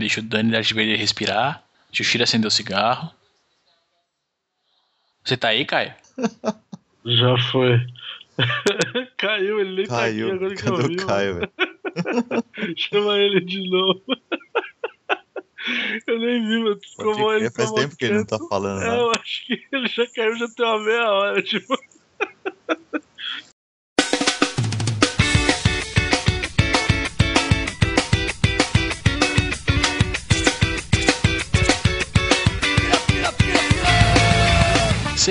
Deixa o Dani Darth Vader respirar. Deixa o Shira acender o cigarro. Você tá aí, Caio? Já foi. Caiu, ele nem Caiu. tá aqui agora que Cadê eu o vi. Caio, velho? Chama ele de novo. eu nem vi, mas como ele Faz tempo que ele não tá falando, É, né? eu acho que ele já caiu já tem uma meia hora, tipo.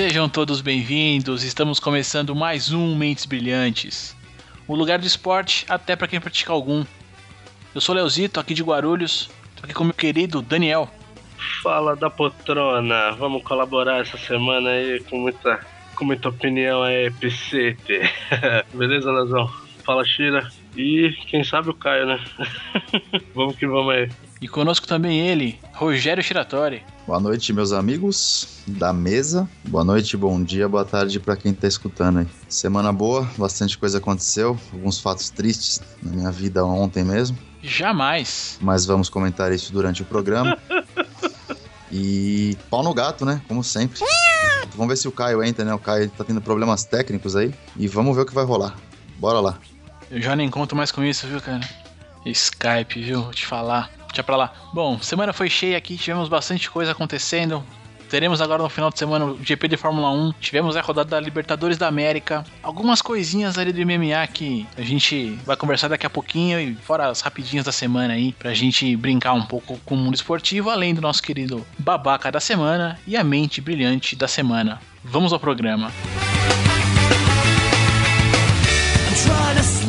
Sejam todos bem-vindos, estamos começando mais um Mentes Brilhantes. O lugar do esporte até para quem pratica algum. Eu sou Leozito, aqui de Guarulhos, tô aqui com meu querido Daniel. Fala da poltrona, vamos colaborar essa semana aí com muita, com muita opinião aí, PCT. Beleza, Lazão? Fala, Shira. E quem sabe o Caio, né? vamos que vamos aí. E conosco também ele, Rogério Shiratori. Boa noite, meus amigos da mesa. Boa noite, bom dia, boa tarde pra quem tá escutando aí. Semana boa, bastante coisa aconteceu, alguns fatos tristes na minha vida ontem mesmo, Jamais. mas vamos comentar isso durante o programa. E pau no gato, né? Como sempre. Vamos ver se o Caio entra, né? O Caio tá tendo problemas técnicos aí. E vamos ver o que vai rolar. Bora lá. Eu já nem conto mais com isso, viu, cara? Skype, viu? Vou te falar. Deixa pra lá. Bom, semana foi cheia aqui, tivemos bastante coisa acontecendo. Teremos agora no final de semana o GP de Fórmula 1. Tivemos a rodada da Libertadores da América. Algumas coisinhas ali do MMA que a gente vai conversar daqui a pouquinho. E fora as rapidinhas da semana aí, pra gente brincar um pouco com o mundo esportivo. Além do nosso querido babaca da semana e a mente brilhante da semana. Vamos ao programa. I'm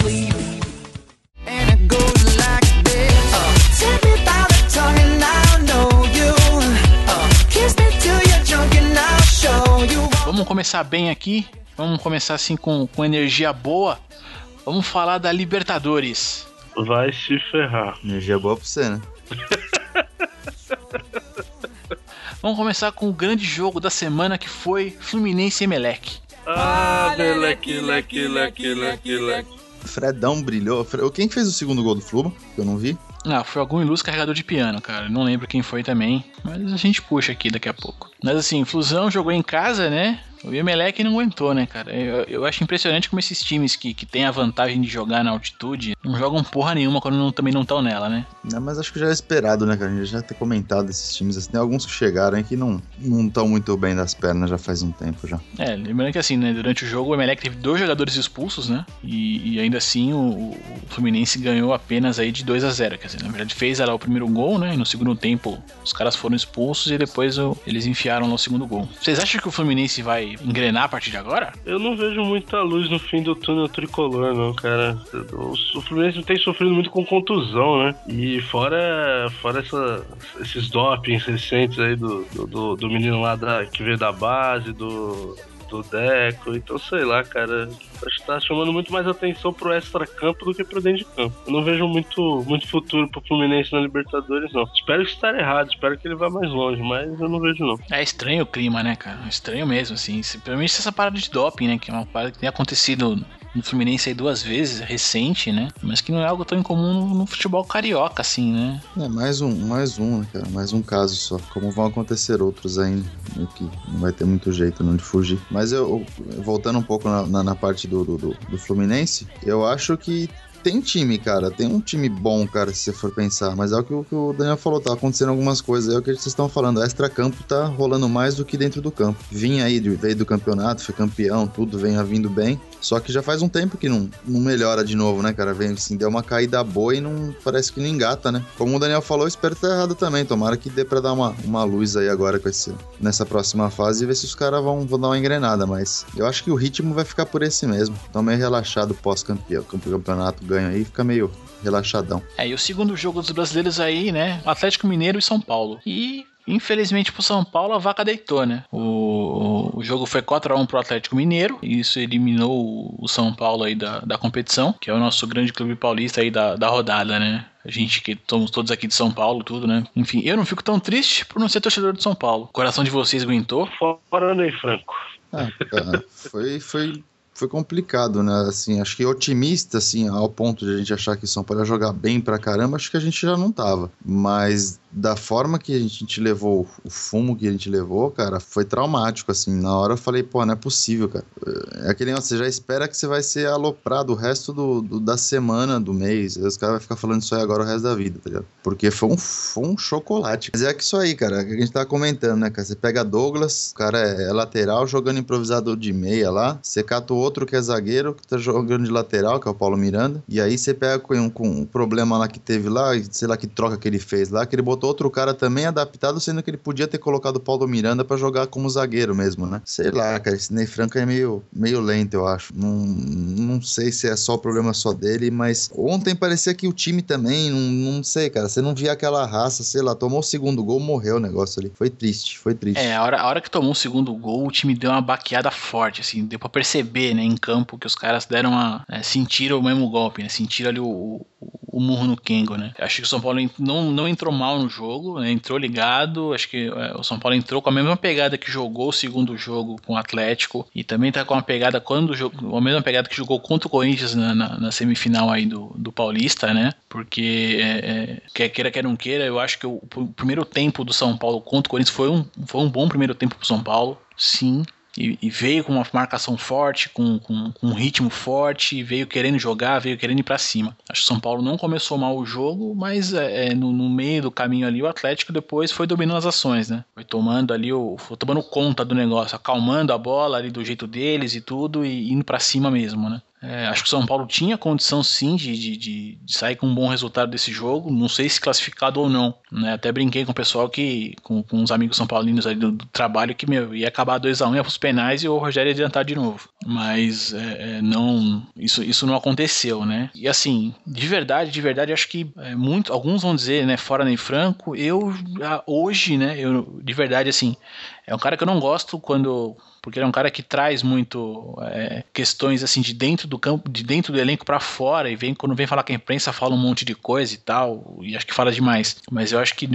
começar bem aqui. Vamos começar assim com, com energia boa. Vamos falar da Libertadores. Vai se ferrar. Energia boa pra você, né? Vamos começar com o grande jogo da semana que foi Fluminense e Emelec. Ah, leque, leque, leque, leque, leque. Fredão brilhou. Quem fez o segundo gol do Fluba? Eu não vi. Ah, foi algum ilustre carregador de piano, cara. Não lembro quem foi também, mas a gente puxa aqui daqui a pouco. Mas assim, Flusão jogou em casa, né? O Emelec não aguentou, né, cara? Eu, eu acho impressionante como esses times que, que têm a vantagem de jogar na altitude não jogam porra nenhuma quando não- também não estão nela, né? Não, mas acho que já é esperado, né, cara? A gente já ter comentado esses times. Assim, tem alguns que chegaram que não não estão muito bem das pernas já faz um tempo já. É, lembrando que assim, né, durante o jogo o Emelec teve dois jogadores expulsos, né? E, e ainda assim o, o Fluminense ganhou apenas aí de 2 a 0 Quer dizer, na verdade fez lá o primeiro gol, né? E no segundo tempo os caras foram expulsos e depois o- eles enfiaram lá o segundo gol. Vocês acham que o Fluminense vai engrenar a partir de agora? Eu não vejo muita luz no fim do túnel tricolor, não, cara. O, Fluminense tem sofrido muito com contusão, né? E fora, fora essa, esses dopings recentes aí do, do, do- do menino lá da, que veio da base, do, do Deco. Então, sei lá, cara. Acho que tá chamando muito mais atenção pro extra-campo do que pro dentro de campo. Eu não vejo muito, muito futuro pro Fluminense na Libertadores, não. Espero que estar errado, espero que ele vá mais longe, mas eu não vejo, não. É estranho o clima, né, cara? Estranho mesmo, assim. Principalmente essa parada de doping, né? Que é uma parada que tem acontecido no Fluminense aí duas vezes, recente, né? Mas que não é algo tão incomum no, no futebol carioca, assim, né? É, mais um, mais um, né, cara? Mais um caso só. Como vão acontecer outros ainda. meio que não vai ter muito jeito não de fugir. Mas eu, voltando um pouco na, na- na parte do, do- do Fluminense, eu acho que tem time, cara. Tem um time bom, cara, se você for pensar. Mas é o que, o Daniel falou, tá acontecendo algumas coisas. É o que vocês estão falando. Extra-campo tá rolando mais do que dentro do campo. Vinha aí, veio do campeonato, foi campeão, tudo vem vindo bem. Só que já faz um tempo que não, não melhora de novo, né, cara? Vem assim, deu uma caída boa e não parece que não engata, né? Como o Daniel falou, espero estar errado também. Tomara que dê pra dar uma, uma luz aí agora com esse, nessa próxima fase e ver se os caras vão, vão dar uma engrenada. Mas eu acho que o ritmo vai ficar por esse mesmo. Tão meio relaxado pós-campeão. Ganho aí, fica meio relaxadão. É, e o segundo jogo dos brasileiros aí, né? Atlético Mineiro e São Paulo. E, infelizmente, pro São Paulo, a vaca deitou, né? O, o jogo foi 4x1 pro Atlético Mineiro. E isso eliminou o- São Paulo aí da, da competição, que é o nosso grande clube paulista aí da, da rodada, né? A gente que somos todos aqui de São Paulo, tudo, né? Enfim, eu não fico tão triste por não ser torcedor de São Paulo. O coração de vocês aguentou. Fora Ney Franco. Ah, foi, foi foi complicado, né? Assim, acho que otimista, assim, ao ponto de a gente achar que São Paulo ia jogar bem pra caramba, acho que a gente já não tava. Mas da forma que a gente levou, o fumo que a gente levou, cara, foi traumático, assim. Na hora eu falei, pô, não é possível, cara. É aquele negócio, você já espera que você vai ser aloprado o resto do, do da semana, do mês. Os caras vão ficar falando isso aí agora o resto da vida, tá ligado? Porque foi um, foi um chocolate. Mas é que isso aí, cara, que a gente tava comentando, né, cara? Você pega Douglas, o cara é, é lateral, jogando improvisado de meia lá. Você cata o outro que é zagueiro, que tá jogando de lateral, que é o Paulo Miranda. E aí você pega com um, com um problema lá que teve lá, sei lá que troca que ele fez lá, que ele botou outro cara também adaptado, sendo que ele podia ter colocado o Paulo Miranda pra jogar como zagueiro mesmo, né? Sei lá, cara, esse Ney Franco é meio, meio lento, eu acho. Não, não sei se é só o problema só dele, mas ontem parecia que o time também, não, não sei, cara, você não via aquela raça, sei lá, tomou o segundo gol, morreu o negócio ali. Foi triste, foi triste. É, a hora, a hora que tomou o segundo gol, o time deu uma baqueada forte, assim, deu pra perceber, né, em campo, que os caras deram uma. né, sentiram o mesmo golpe, né? Sentiram ali o, o, o murro no Kengo, né? Acho que o São Paulo não, não entrou mal no jogo, né? entrou ligado. Acho que é, o São Paulo entrou com a mesma pegada que jogou o segundo jogo com o Atlético. E também tá com a pegada quando jogou, a mesma pegada que jogou contra o Corinthians na, na, na semifinal aí do, do Paulista, né? Porque é, é, quer queira, quer não queira, eu acho que o, o primeiro tempo do São Paulo contra o Corinthians foi um, foi um bom primeiro tempo pro São Paulo, sim. E, e veio com uma marcação forte, com, com, com um ritmo forte, veio querendo jogar, veio querendo ir pra cima. Acho que o São Paulo não começou mal o jogo, mas é, é, no, no meio do caminho ali, o Atlético depois foi dominando as ações, né? Foi tomando ali, o, foi tomando conta do negócio, acalmando a bola ali do jeito deles e tudo, e indo pra cima mesmo, né? É, acho que o São Paulo tinha condição sim de, de, de, sair com um bom resultado desse jogo, não sei se classificado ou não. Né? Até brinquei com o pessoal que, com, com os amigos são paulinos ali do, do trabalho, que meu, ia acabar 2x1, um, ia pros penais e o Rogério ia adiantar de novo. Mas é, é, não, isso, isso não aconteceu, né? E assim, de verdade, de verdade, acho que é, muito, alguns vão dizer, né, fora nem franco, eu ah, hoje, né, eu de verdade assim, é um cara que eu não gosto quando porque ele é um cara que traz muito é, questões assim de dentro do campo, de dentro do elenco para fora e vem quando vem falar com a imprensa fala um monte de coisa e tal e acho que fala demais. Mas eu acho que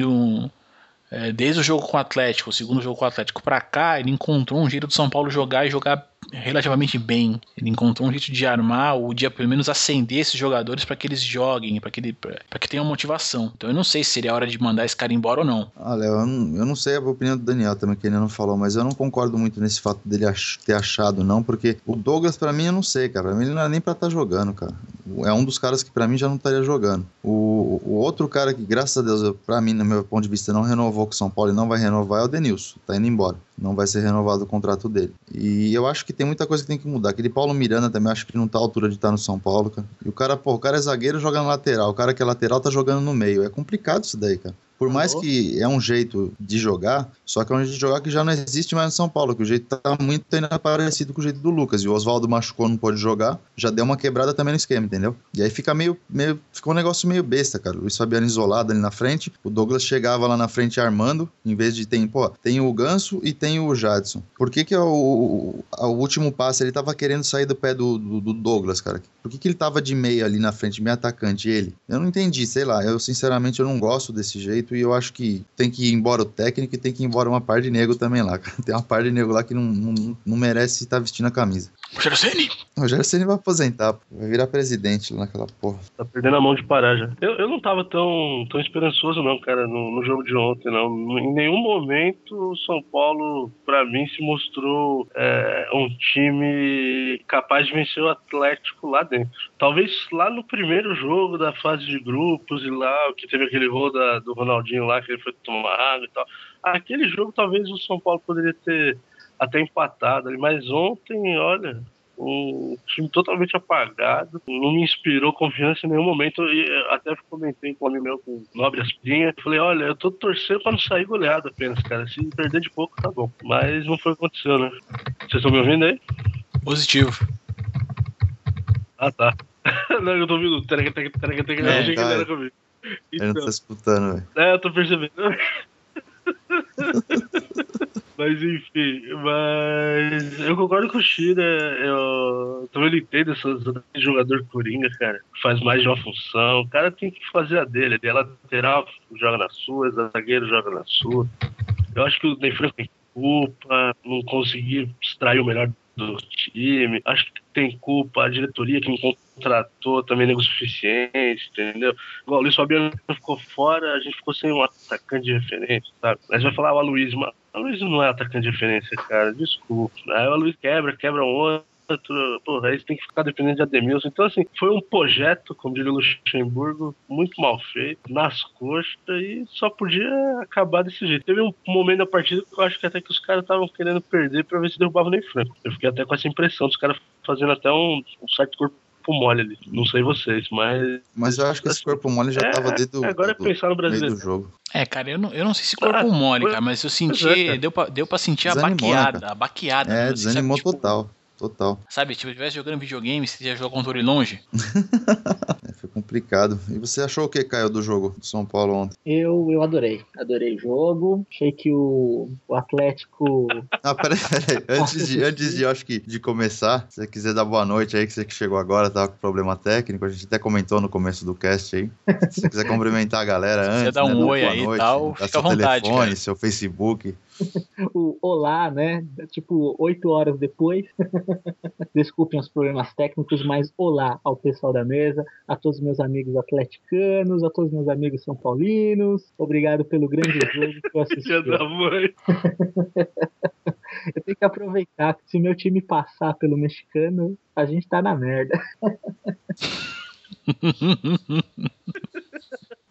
é, desde o jogo com o Atlético, o segundo jogo com o Atlético para cá, ele encontrou um jeito do São Paulo jogar e jogar relativamente bem. Ele encontrou um jeito de armar ou de pelo menos acender esses jogadores para que eles joguem, para que, ele, que tenham motivação. Então eu não sei se seria a hora de mandar esse cara embora ou não. Ah, Léo, eu não, eu não sei a opinião do Daniel também, que ele não falou, mas eu não concordo muito nesse fato dele ach- ter achado, não, porque o Douglas, pra mim, eu não sei, cara. Pra mim, ele não é nem pra estar jogando, cara. É um dos caras que pra mim já não estaria jogando. O, o outro cara que, graças a Deus, eu- pra mim, no meu ponto de vista, não renovou com o São Paulo e não vai renovar é o Denilson. Tá indo embora. Não vai ser renovado o contrato dele. E eu acho que tem muita coisa que tem que mudar. Aquele Paulo Miranda também, acho que não tá à altura de estar no São Paulo, cara. E o cara, pô, o cara é zagueiro joga na lateral. O cara que é lateral tá jogando no meio. É complicado isso daí, cara. Por mais que é um jeito de jogar, só que é um jeito de jogar que já não existe mais no São Paulo, que o jeito tá muito ainda parecido com o jeito do Lucas. E o Oswaldo machucou, não pôde jogar, já deu uma quebrada também no esquema, entendeu? E aí fica meio, meio ficou um negócio meio besta, cara. O Luiz Fabiano isolado ali na frente, o Douglas chegava lá na frente armando, em vez de tem, pô, tem o Ganso e tem o Jadson. Por que que é o, o, o último passe ele tava querendo sair do pé do, do, do Douglas, cara? Por que que ele tava de meia ali na frente, meio atacante, ele? Eu não entendi, sei lá. Eu sinceramente eu não gosto desse jeito e eu acho que tem que ir embora o técnico e tem que ir embora uma par de nego também lá. Tem uma par de nego lá que não, não, não merece estar vestindo a camisa. Rogério Ceni. O Rogério Ceni vai aposentar, pô. vai virar presidente lá naquela porra. Tá perdendo a mão de parar já. Eu, eu não tava tão, tão esperançoso, não, cara, no, no jogo de ontem, não. Em nenhum momento o São Paulo, pra mim, se mostrou é, um time capaz de vencer o Atlético lá dentro. Talvez lá no primeiro jogo da fase de grupos e lá, que teve aquele gol da- do Ronaldinho lá, que ele foi tomar água e tal. Aquele jogo talvez o São Paulo poderia ter até empatado ali, mas ontem, olha, um time totalmente apagado, não me inspirou confiança em nenhum momento. E eu até comentei com um amigo meu, com Nobre Asprinha, falei: olha, eu tô torcendo pra não sair goleado apenas, cara. Se perder de pouco, tá bom. Mas não foi o que aconteceu, né? Vocês estão me ouvindo aí? Positivo. Ah, tá. não, eu tô ouvindo. Terega, terega, terega, terega, É, achei que tá. ele era comigo. Ele não Então, tá escutando, velho. é, eu tô percebendo. mas enfim, mas eu concordo com o Shira. Eu também não entendo esse jogador coringa, cara. Faz mais de uma função. O cara tem que fazer a dele. Ele é lateral, joga na sua, zagueiro joga na sua. Eu acho que o Ney Franco tem culpa, não conseguir extrair o melhor do time. Acho que tem culpa a diretoria que me contratou também nego suficiente, entendeu? Igual o Luiz Fabiano ficou fora, a gente ficou sem um atacante de referência, sabe? Mas vai falar o Aloysio, mas o Aloysio não é atacante de referência, cara, desculpa. Aí o Aloysio quebra, quebra um outro. Porra, aí você tem que ficar dependendo de Ademilson. Então, assim, foi um projeto, como diria o Luxemburgo, muito mal feito, nas coxas, e só podia acabar desse jeito. Teve um momento da partida que eu acho que até que os caras estavam querendo perder pra ver se derrubavam nem Franco. Eu fiquei até com essa impressão dos caras fazendo até um, um certo corpo mole ali. Não sei vocês, mas. Mas eu acho que esse corpo mole já É, tava desde o agora é do, pensar no meio brasileiro. do jogo. É, cara, eu não, eu não sei se corpo Ah, mole, cara, mas eu senti. é, deu, pra, deu pra sentir a Desanimou, né, baqueada. cara? a baqueada. É, né? Desanimou sabe, tipo, total. Sabe, tipo, se estivesse jogando videogame, você ia jogar controle longe. É, foi complicado. E você achou o que, Caio, do jogo do São Paulo ontem? Eu, eu adorei. Adorei o jogo. Achei que o, o Atlético. Ah, peraí, peraí. Antes de, antes de, acho que, de começar, se você quiser dar boa noite aí, que você que chegou agora, tava com problema técnico, a gente até comentou no começo do cast aí. Se você quiser cumprimentar a galera antes, dar um né, dar oi boa aí e noite, tal, dar fica seu à vontade, telefone, cara. seu Facebook. O Olá, né? Tipo, oito horas depois. Desculpem os problemas técnicos, mas olá ao pessoal da mesa, a todos os meus amigos atleticanos, a todos os meus amigos são paulinos. Obrigado pelo grande jogo que eu assisti. Eu tenho que aproveitar que se meu time passar pelo mexicano, a gente tá na merda.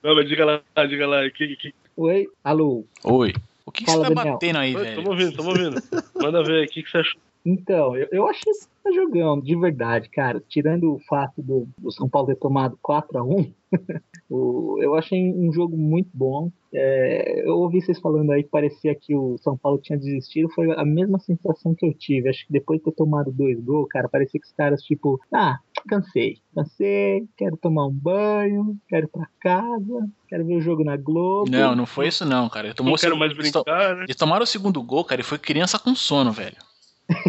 Não, mas diga lá, diga lá. Que, que... Oi, alô. Oi. O que, que você tá Daniel. batendo aí, Oi, velho? Tamo ouvindo, tamo ouvindo. Manda ver aí, o que, que você achou? Então, eu, eu achei que tá jogando, de verdade, cara. Tirando o fato do, do São Paulo ter tomado 4x1, o- eu achei um jogo muito bom. É, eu ouvi vocês falando aí que parecia que o São Paulo tinha desistido. Foi a mesma sensação que eu tive. Acho que depois de ter tomado dois gols, cara, parecia que os caras, tipo, ah, cansei. Cansei, quero tomar um banho, quero ir pra casa, quero ver o jogo na Globo. Não, não foi isso não, cara. Ele tomou Não quero o- mais eles to- brincar, né? Eles tomaram o segundo gol, cara, e foi criança com sono, velho.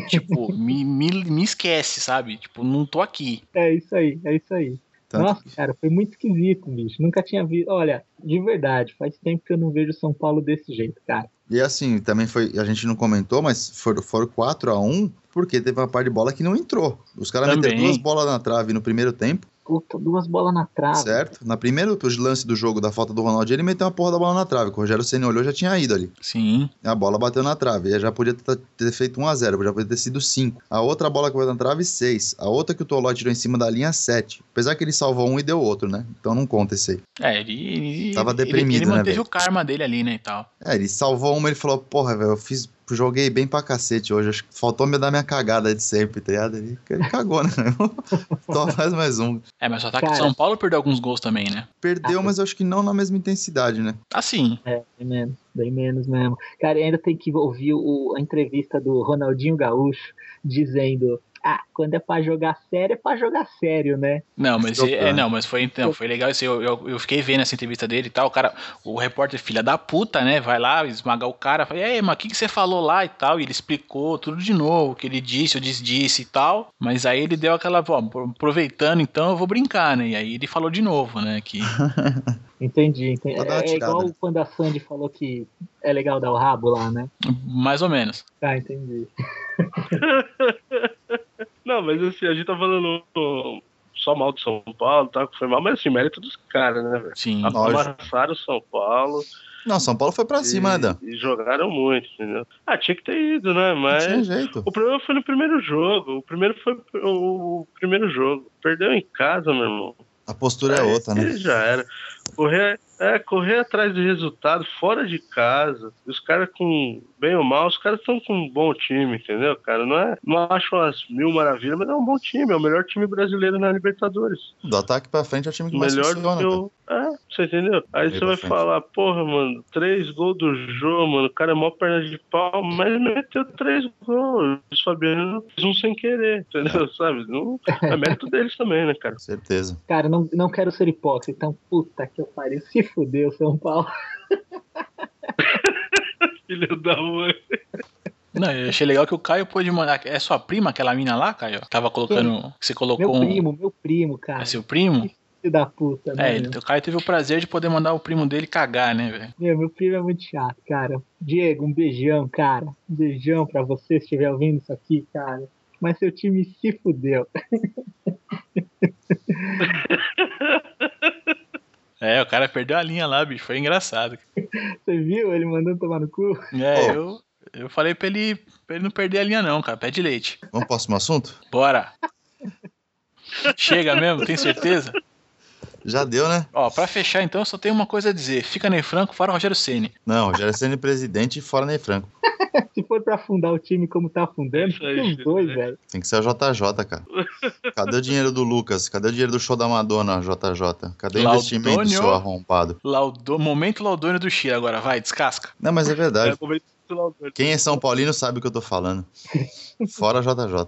Tipo, me, me, me esquece, sabe? Tipo, não tô aqui. É isso aí, é isso aí. Tanto Nossa, cara, foi muito esquisito, bicho. Nunca tinha visto. Olha, de verdade, faz tempo que eu não vejo São Paulo desse jeito, cara. E assim, também foi. A gente não comentou, mas foram, foram 4x1, porque teve uma parte de bola que não entrou. Os caras meteram duas bolas na trave no primeiro tempo, Puta, duas bolas na trave. certo? Na primeiro lance do jogo da falta do Ronaldo, ele meteu uma porra da bola na trave. O Rogério Senna olhou já tinha ido ali. Sim. A bola bateu na trave. E já podia ter, feito 1x0, já podia ter sido 5. A outra bola que foi na trave, 6. A outra que o Toló tirou em cima da linha, 7. Apesar que ele salvou um e deu outro, né? Então não conta esse aí. É, ele. ele Tava ele- deprimido, Ele né, manteve velho? o karma dele ali, né, e tal. É, ele salvou uma, ele falou, porra, velho, eu fiz. Joguei bem pra cacete hoje. Acho que faltou me dar minha cagada de sempre, tá ligado? Ele, ele cagou, né? Só faz mais um. É, mas o ataque Cara. de São Paulo perdeu alguns gols também, né? Perdeu, mas eu acho que não na mesma intensidade, né? Assim. É, bem menos, bem menos mesmo. Cara, e ainda tem que ouvir o- a entrevista do Ronaldinho Gaúcho dizendo: Ah, quando é pra jogar sério, é pra jogar sério, né? Não, mas, é, não, mas foi, então, foi legal isso. Eu, eu, eu fiquei vendo essa entrevista dele e tal. O cara, o repórter, filha da puta, né? Vai lá esmagar o cara. Fala, e aí, mas o que, que você falou lá e tal? E ele explicou tudo de novo, o que ele disse, o desdisse e tal. Mas aí ele deu aquela, ó, aproveitando então, eu vou brincar, né? E aí ele falou de novo, né? Que Entendi, entendi. É, é igual quando a Sandy falou que é legal dar o rabo lá, né? mais ou menos. Ah, entendi. Não, mas assim, a gente tá falando só mal do São Paulo, tá? Foi mal, mas assim, mérito dos caras, né, velho? Sim. Amassaram o São Paulo. Não, São Paulo foi pra cima, né, e, e jogaram muito, entendeu? Ah, tinha que ter ido, né? Não Mas tinha jeito. o problema foi no primeiro jogo. O primeiro foi o, primeiro jogo. Perdeu em casa, meu irmão. A postura é outra, né? Já era. Correr, é, correr atrás do resultado fora de casa. Os caras com bem ou mal, os caras estão com um bom time, entendeu, cara? Não é, não acho umas mil maravilhas, mas é um bom time, é o melhor time brasileiro na Libertadores. Do ataque pra frente é o time que mais melhor funciona, do que o. É, você entendeu? Aí você vai frente. falar, porra, mano, três gols do jogo, mano, o cara é mó perna de pau, mas meteu três gols. Os Fabiano fez um sem querer, entendeu? Sabe? Não, é mérito deles também, né, cara? Certeza. Cara, não, não quero ser hipócrita, então puta que eu pariu. Se fudeu, São Paulo. Filho da mãe. Não, eu achei legal que o Caio pôde mandar. É sua prima, aquela mina lá, Caio? Tava colocando. Que você Meu colocou um. primo, meu primo, cara. É seu primo? Filho da puta, né? É, ele, o Caio teve o prazer de poder mandar o primo dele cagar, né, velho? Meu, meu primo é muito chato, cara. Diego, um beijão, cara. Um beijão pra você se estiver ouvindo isso aqui, cara. mas seu time se fudeu. É, o cara perdeu a linha lá, bicho. Foi engraçado. Você viu ele mandando tomar no cu? É, Pô. eu, eu falei pra ele, pra ele não perder a linha, não, cara. Pede leite. Vamos pro próximo assunto? Bora. Chega mesmo, tem certeza? Já deu, né? Ó, pra fechar então, eu só tenho uma coisa a dizer. Fica Ney Franco, fora Rogério Ceni. Não, Rogério Ceni presidente e fora Ney Franco. Se for pra afundar o time como tá afundando, os dois, velho. Tem que ser a JJ, cara. Cadê o dinheiro do Lucas? Cadê o dinheiro do show da Madonna, JJ? Cadê o Laudônio. investimento, seu arrombado? Laudo... Momento Laudônio do Chile agora, vai, descasca. Não, mas é verdade. É, momento. Quem é São Paulino sabe o que eu tô falando. Fora JJ.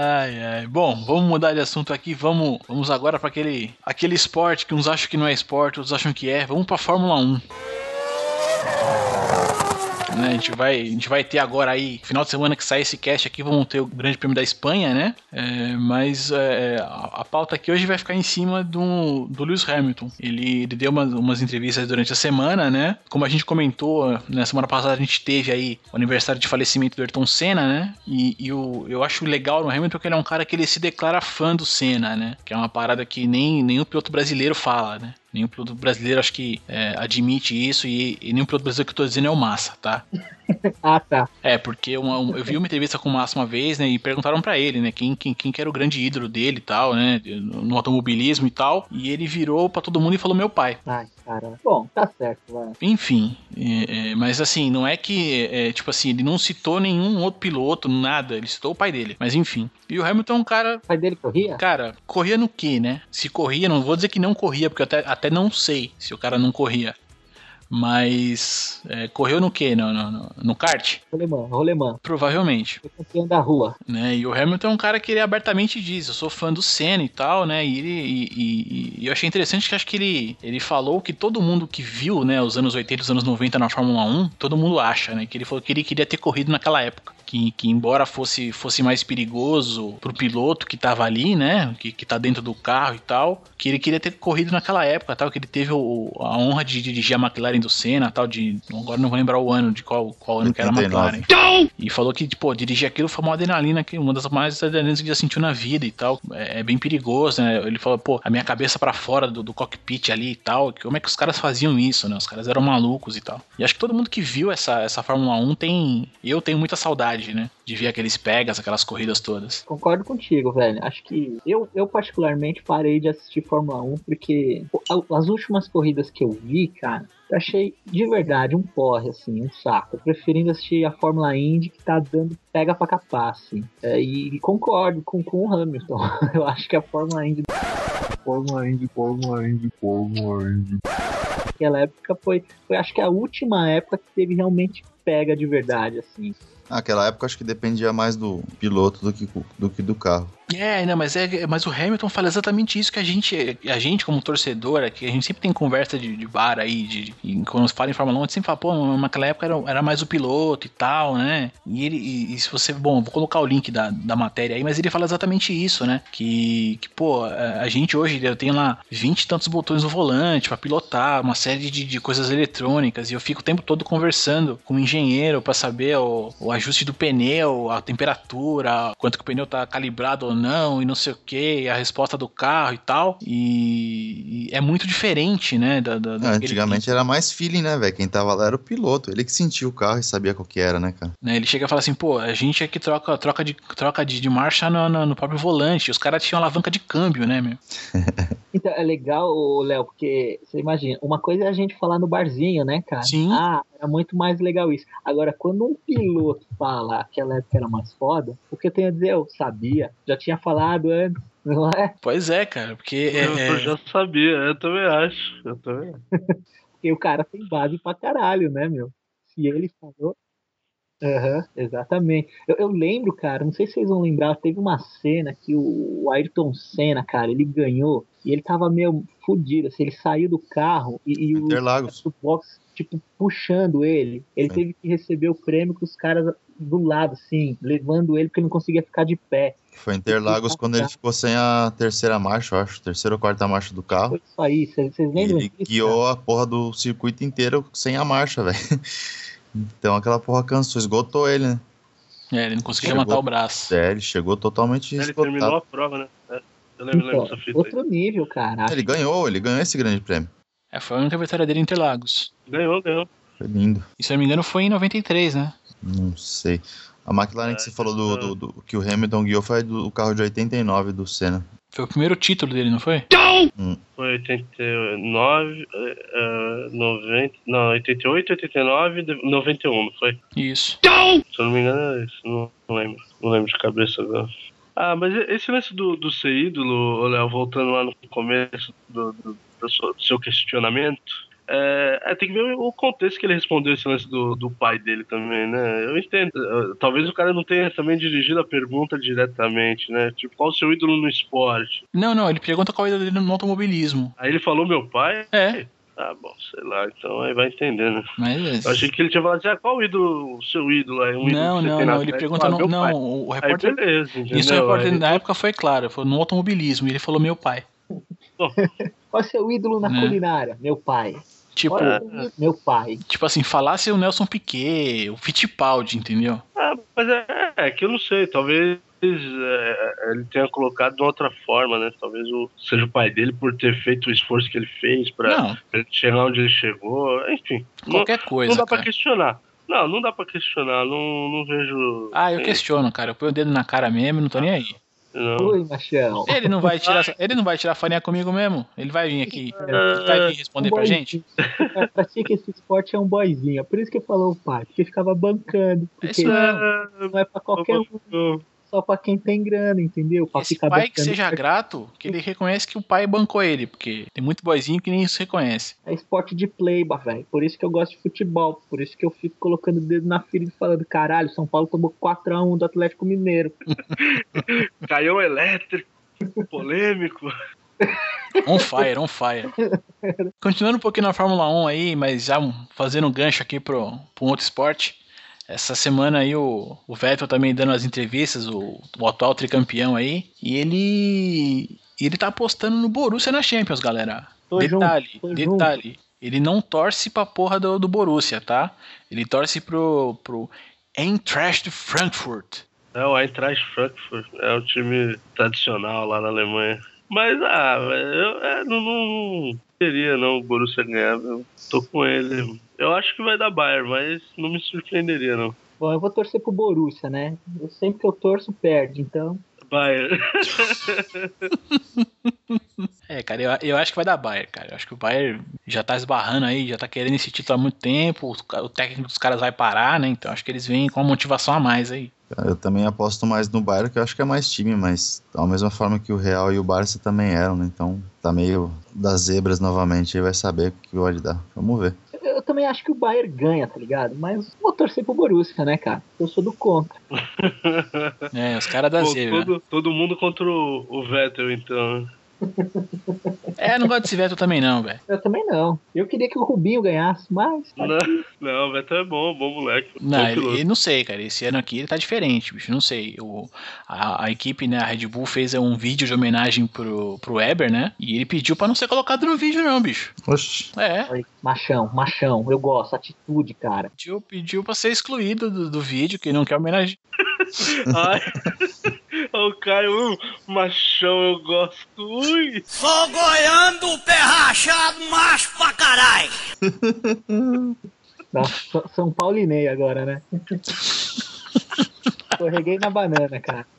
Ai, ai. Bom, vamos mudar de assunto aqui. Vamos, vamos agora pra aquele, aquele esporte que uns acham que não é esporte, outros acham que é. Vamos pra Fórmula 1. Né, a, gente vai, a gente vai ter agora aí, final de semana que sair esse cast aqui, vamos ter o Grande Prêmio da Espanha, né? É, mas é, a, a pauta aqui hoje vai ficar em cima do, do Lewis Hamilton. Ele, ele deu umas, umas entrevistas durante a semana, né? Como a gente comentou, na semana passada a gente teve aí o aniversário de falecimento do Ayrton Senna, né? E, e o, eu acho legal no Hamilton que ele é um cara que ele se declara fã do Senna, né? Que é uma parada que nem nenhum piloto brasileiro fala, né? Nenhum piloto brasileiro acho que é, admite isso e, e nenhum piloto brasileiro que eu tô dizendo é o Massa, tá? Ah, tá. É, porque uma- um- eu vi uma entrevista com o Massa uma vez, né, e perguntaram pra ele, né, quem, quem, quem que era o grande ídolo dele e tal, né, no automobilismo e tal, e ele virou pra todo mundo e falou meu pai. Ai, cara. Bom, tá certo, vai. Enfim, é, é, mas assim, não é que, é, tipo assim, ele não citou nenhum outro piloto, nada, ele citou o pai dele, mas enfim. E o Hamilton é um cara O pai dele corria? Cara, corria no que, né? Se corria, não vou dizer que não corria, porque eu até, até não sei se o cara não corria. Mas é, correu no que? No, no, no- kart? Rolemã, rolemã. Provavelmente. Foi campeão da rua. Né? E o Hamilton é um cara que ele abertamente diz, eu sou fã do Senna e tal, né? E, ele, e, e- e eu achei interessante que acho que ele, ele falou que todo mundo que viu, né, os anos 80 e os anos 90 na Fórmula 1, todo mundo acha, né? Que ele falou que ele queria ter corrido naquela época. Que, que embora fosse, fosse mais perigoso pro piloto que tava ali, né? Que, que tá dentro do carro e tal, que ele queria ter corrido naquela época, tal, que ele teve o- a honra de dirigir a McLaren do Senna, tal, de. Agora não vou lembrar o ano, de qual, qual ano que era a 89. McLaren. E falou que, pô, dirigir aquilo foi uma adrenalina, que uma das mais adrenalinas que ele já sentiu na vida e tal. É, é bem perigoso, né? Ele falou, pô, a minha cabeça pra fora do, do cockpit ali e tal. Como é que os caras faziam isso, né? Os caras eram malucos e tal. E acho que todo mundo que viu essa, essa Fórmula 1 tem. Eu tenho muita saudade, né? De ver aqueles pegas, aquelas corridas todas. Concordo contigo, velho. Acho que eu, eu particularmente parei de assistir Fórmula 1 porque as últimas corridas que eu vi, cara, eu achei de verdade um porre, assim, um saco. Preferindo assistir a Fórmula Indy que tá dando pega pra capar, assim. É, e concordo com, com o Hamilton. Eu acho que a Fórmula Indy Fórmula Indy, Fórmula Indy, Fórmula Indy. naquela época foi, foi, acho que a última época que teve realmente pega de verdade, assim. Naquela época acho que dependia mais do piloto do que do, que do carro. É, não, mas, é, mas o Hamilton fala exatamente isso que a gente, a gente como torcedor, aqui, a gente sempre tem conversa de, de bar aí, de, de- quando fala em Fórmula 1, a gente sempre fala, pô, naquela época era, era mais o piloto e tal, né? E ele, e, e se você, bom, vou colocar o link da, da matéria aí, mas ele fala exatamente isso, né? Que, que pô, a, a gente hoje, eu tenho lá 20 e tantos botões no volante pra pilotar, uma série de, de coisas eletrônicas, e eu fico o tempo todo conversando com o engenheiro pra saber o, o ajuste do pneu, a temperatura, quanto que o pneu tá calibrado ou não, e não sei o que, a resposta do carro e tal. E, e é muito diferente, né? Da, da, daquele antigamente era mais feeling, né, velho? Quem tava lá era o piloto. Ele que sentia o carro e sabia qual que era, né, cara? né? Ele chega e fala assim, pô, a gente é que troca, troca, de, troca de, de marcha no, no- no próprio volante. Os caras tinham alavanca de câmbio, né, meu? Então, é legal, Léo, porque você imagina, uma coisa é a gente falar no barzinho, né, cara? Sim. Ah, era muito mais legal isso. Agora, quando um piloto fala que aquela época era mais foda, o que eu tenho a dizer? Eu sabia, já tinha falado antes, não é? Pois é, cara, porque é, Eu, eu já sabia, eu também acho. Eu também acho. Porque o cara tem base pra caralho, né, meu? Se ele falou. Aham, exatamente. Eu, eu lembro, cara, não sei se vocês vão lembrar, teve uma cena que o, o Ayrton Senna, cara, ele ganhou e ele tava meio fudido, assim, ele saiu do carro e, e o Interlagos. do box, tipo, puxando ele. Ele Sim. teve que receber o prêmio que os caras do lado, assim, levando ele porque ele não conseguia ficar de pé. Foi em Interlagos quando ele ficou sem a terceira marcha, eu acho. Terceira ou quarta marcha do carro. Foi isso aí, vocês E lembram ele disso? guiou a porra do circuito inteiro sem a marcha, velho. Então aquela porra cansou, esgotou ele, né? É, ele não conseguia Chegou. levantar o braço. É, ele chegou totalmente Ele terminou esgotado. a prova, né? É, eu lembro, lembro Então, dessa fita aí. outro nível, cara. Ele ganhou, ele ganhou esse grande prêmio. É, foi a única vitória dele em Interlagos. Ganhou, ganhou. Foi lindo. E se eu não me engano foi em 93, né? Não sei. A McLaren que você falou do, do- do- que o Hamilton guiou foi do carro de 89 do Senna. Foi o primeiro título dele, não foi? Foi 89, eh, eh, 90, não, 88, 89, de- 91, não foi? Isso. Se eu não me engano é isso, não, não lembro. Não lembro de cabeça agora. Ah, mas esse lance do, do ser ídolo, Léo, voltando lá no começo do, do- do seu- do seu questionamento, é, é, tem que ver o contexto que ele respondeu esse lance do, do pai dele também, né? Eu entendo. eh, Talvez o cara não tenha também dirigido a pergunta diretamente, né? Tipo, qual o seu ídolo no esporte? Não, não, ele pergunta qual é a dele no automobilismo. Aí ele falou meu pai? É, Ah, bom, sei lá, então aí vai entender, né? mas. Eu achei que ele tinha falado assim, ah, qual o ídolo, o seu ídolo aí? Um ídolo Não, você não, não, ele pergunta. Ah, Não, meu não, pai. o Aí repórter. beleza, entendeu? Isso o repórter Aí- na época foi claro, foi no automobilismo. E ele falou meu pai. Qual é seu ídolo na Né? culinária? Meu pai. Tipo, Qual é? Meu pai. tipo assim, falasse o Nelson Piquet, o Fittipaldi, entendeu? Ah, mas é, é que eu não sei, talvez é, ele tenha colocado de uma outra forma, né? Talvez o, seja o pai dele por ter feito o esforço que ele fez pra, Não, pra ele chegar onde ele chegou, enfim. Não, qualquer não coisa. dá pra cara. questionar. Não, não dá pra questionar, não, não vejo. Ah, eu questiono, cara. Eu ponho o dedo na cara mesmo, não tô nem aí. Não. Oi, machão. Ele não vai tirar, ele não vai tirar farinha comigo mesmo. Ele vai vir aqui, ele vai vir responder Um pra gente. É, Pratica esse esporte é um boyzinho. É por isso que falou o pai. Porque ficava bancando. Porque Isso é- É, não é pra qualquer um, só pra quem tem grana, entendeu? Pra Esse ficar pai que seja grato, que ele reconhece que o pai bancou ele, porque tem muito boyzinho que nem isso reconhece. É esporte de pleiba, velho. Por isso que eu gosto de futebol. Por isso que eu fico colocando o dedo na ferida e falando: caralho, São Paulo tomou 4x1 do Atlético Mineiro. Caiu elétrico, polêmico. On fire, on fire. Continuando um pouquinho na Fórmula 1 aí, mas já um- fazendo um gancho aqui pro, pro um outro esporte. Essa semana aí o, o Vettel também dando as entrevistas, o, o atual tricampeão aí, e ele ele tá apostando no Borussia na Champions, galera. Tô detalhe, junto, detalhe. Ele não torce pra porra do, do Borussia, tá? Ele torce pro, pro Eintracht Frankfurt. É o Eintracht Frankfurt, é o time tradicional lá na Alemanha. Mas, ah, eu é, não, não queria não o Borussia ganhar, eu tô com ele. Eu acho que vai dar Bayern, mas não me surpreenderia não. Bom, eu vou torcer pro Borussia, né? Eu sempre que eu torço, perde. Então, Bayern. É, cara, eu, eu acho que vai dar Bayern, cara. Eu acho que o Bayern já tá esbarrando aí, já tá querendo esse título há muito tempo. O, o técnico dos caras vai parar, né? Então acho que eles vêm com uma motivação a mais aí. Eu também aposto mais no Bayern, que eu acho que é mais time, mas da mesma forma que o Real e o Barça também eram, né? Então tá meio das zebras novamente, aí vai saber o que pode dar. Vamos ver. eu, eu também acho que o Bayern ganha, tá ligado? Mas vou torcer pro Borussia, né, cara? Eu sou do contra. É, os caras da Pô, zebra. todo, todo mundo contra o, o Vettel, então. É, não gosto desse Vettel também não, velho. Eu também não. Eu queria que o Rubinho ganhasse, mas. Não, não, o Vettel é bom, bom moleque. Não, bom ele, não sei, cara. Esse ano aqui ele tá diferente, bicho. Não sei. O, a, a equipe, né, a Red Bull fez um vídeo de homenagem pro, pro Weber, né? E ele pediu pra não ser colocado no vídeo, não, bicho. Oxi. É. Oi, Machão, machão. Eu gosto. Atitude, cara. Pediu, pediu pra ser excluído do, do vídeo, que não quer homenagem. Ai, o Caio, hum, machão, eu gosto. Ui! Sou goiano do pé rachado, macho pra caralho. Nossa, São- Paulinei agora, né? Escorreguei na banana, cara.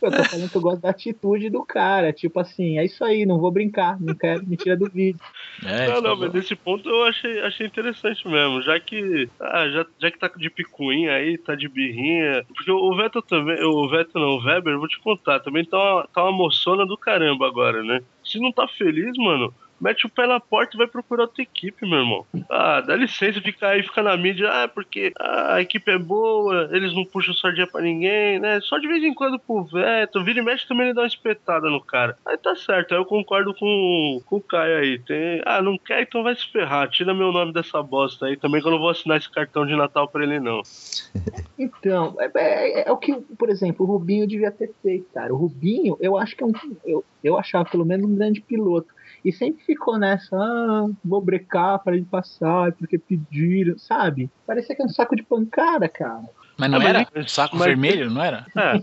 Eu tô falando que eu gosto da atitude do cara. Tipo assim, é isso aí, não vou brincar, não quero, me tira do vídeo. É, não, não, falou. mas nesse ponto eu achei, achei interessante mesmo. Já que. Ah, já, já que tá de picuinha aí, tá de birrinha. Porque o Vettel também. O Vettel não, o Weber, eu vou te contar, também tá uma, tá uma moçona do caramba agora, né? Se não tá feliz, mano, mete o pé na porta e vai procurar outra equipe, meu irmão. Ah, dá licença ficar aí, ficar na mídia, ah, porque a equipe é boa, eles não puxam sardinha pra ninguém, né? Só de vez em quando pro Veto, vira e mexe também ele dá uma espetada no cara. Aí tá certo, aí eu concordo com, com o Caio aí. Tem, ah, não quer, então vai se ferrar, tira meu nome dessa bosta aí também que eu não vou assinar esse cartão de Natal pra ele não. Então, é, é- é o que, por exemplo, o Rubinho devia ter feito, cara. O Rubinho, eu acho que é um. Eu, eu achava pelo menos um grande piloto. E sempre ficou nessa, ah, vou brecar para ele passar, porque pediram, sabe? Parecia que é um saco de pancada, cara. Mas não Ah, era? ele- Saco mas- vermelho, não era? É.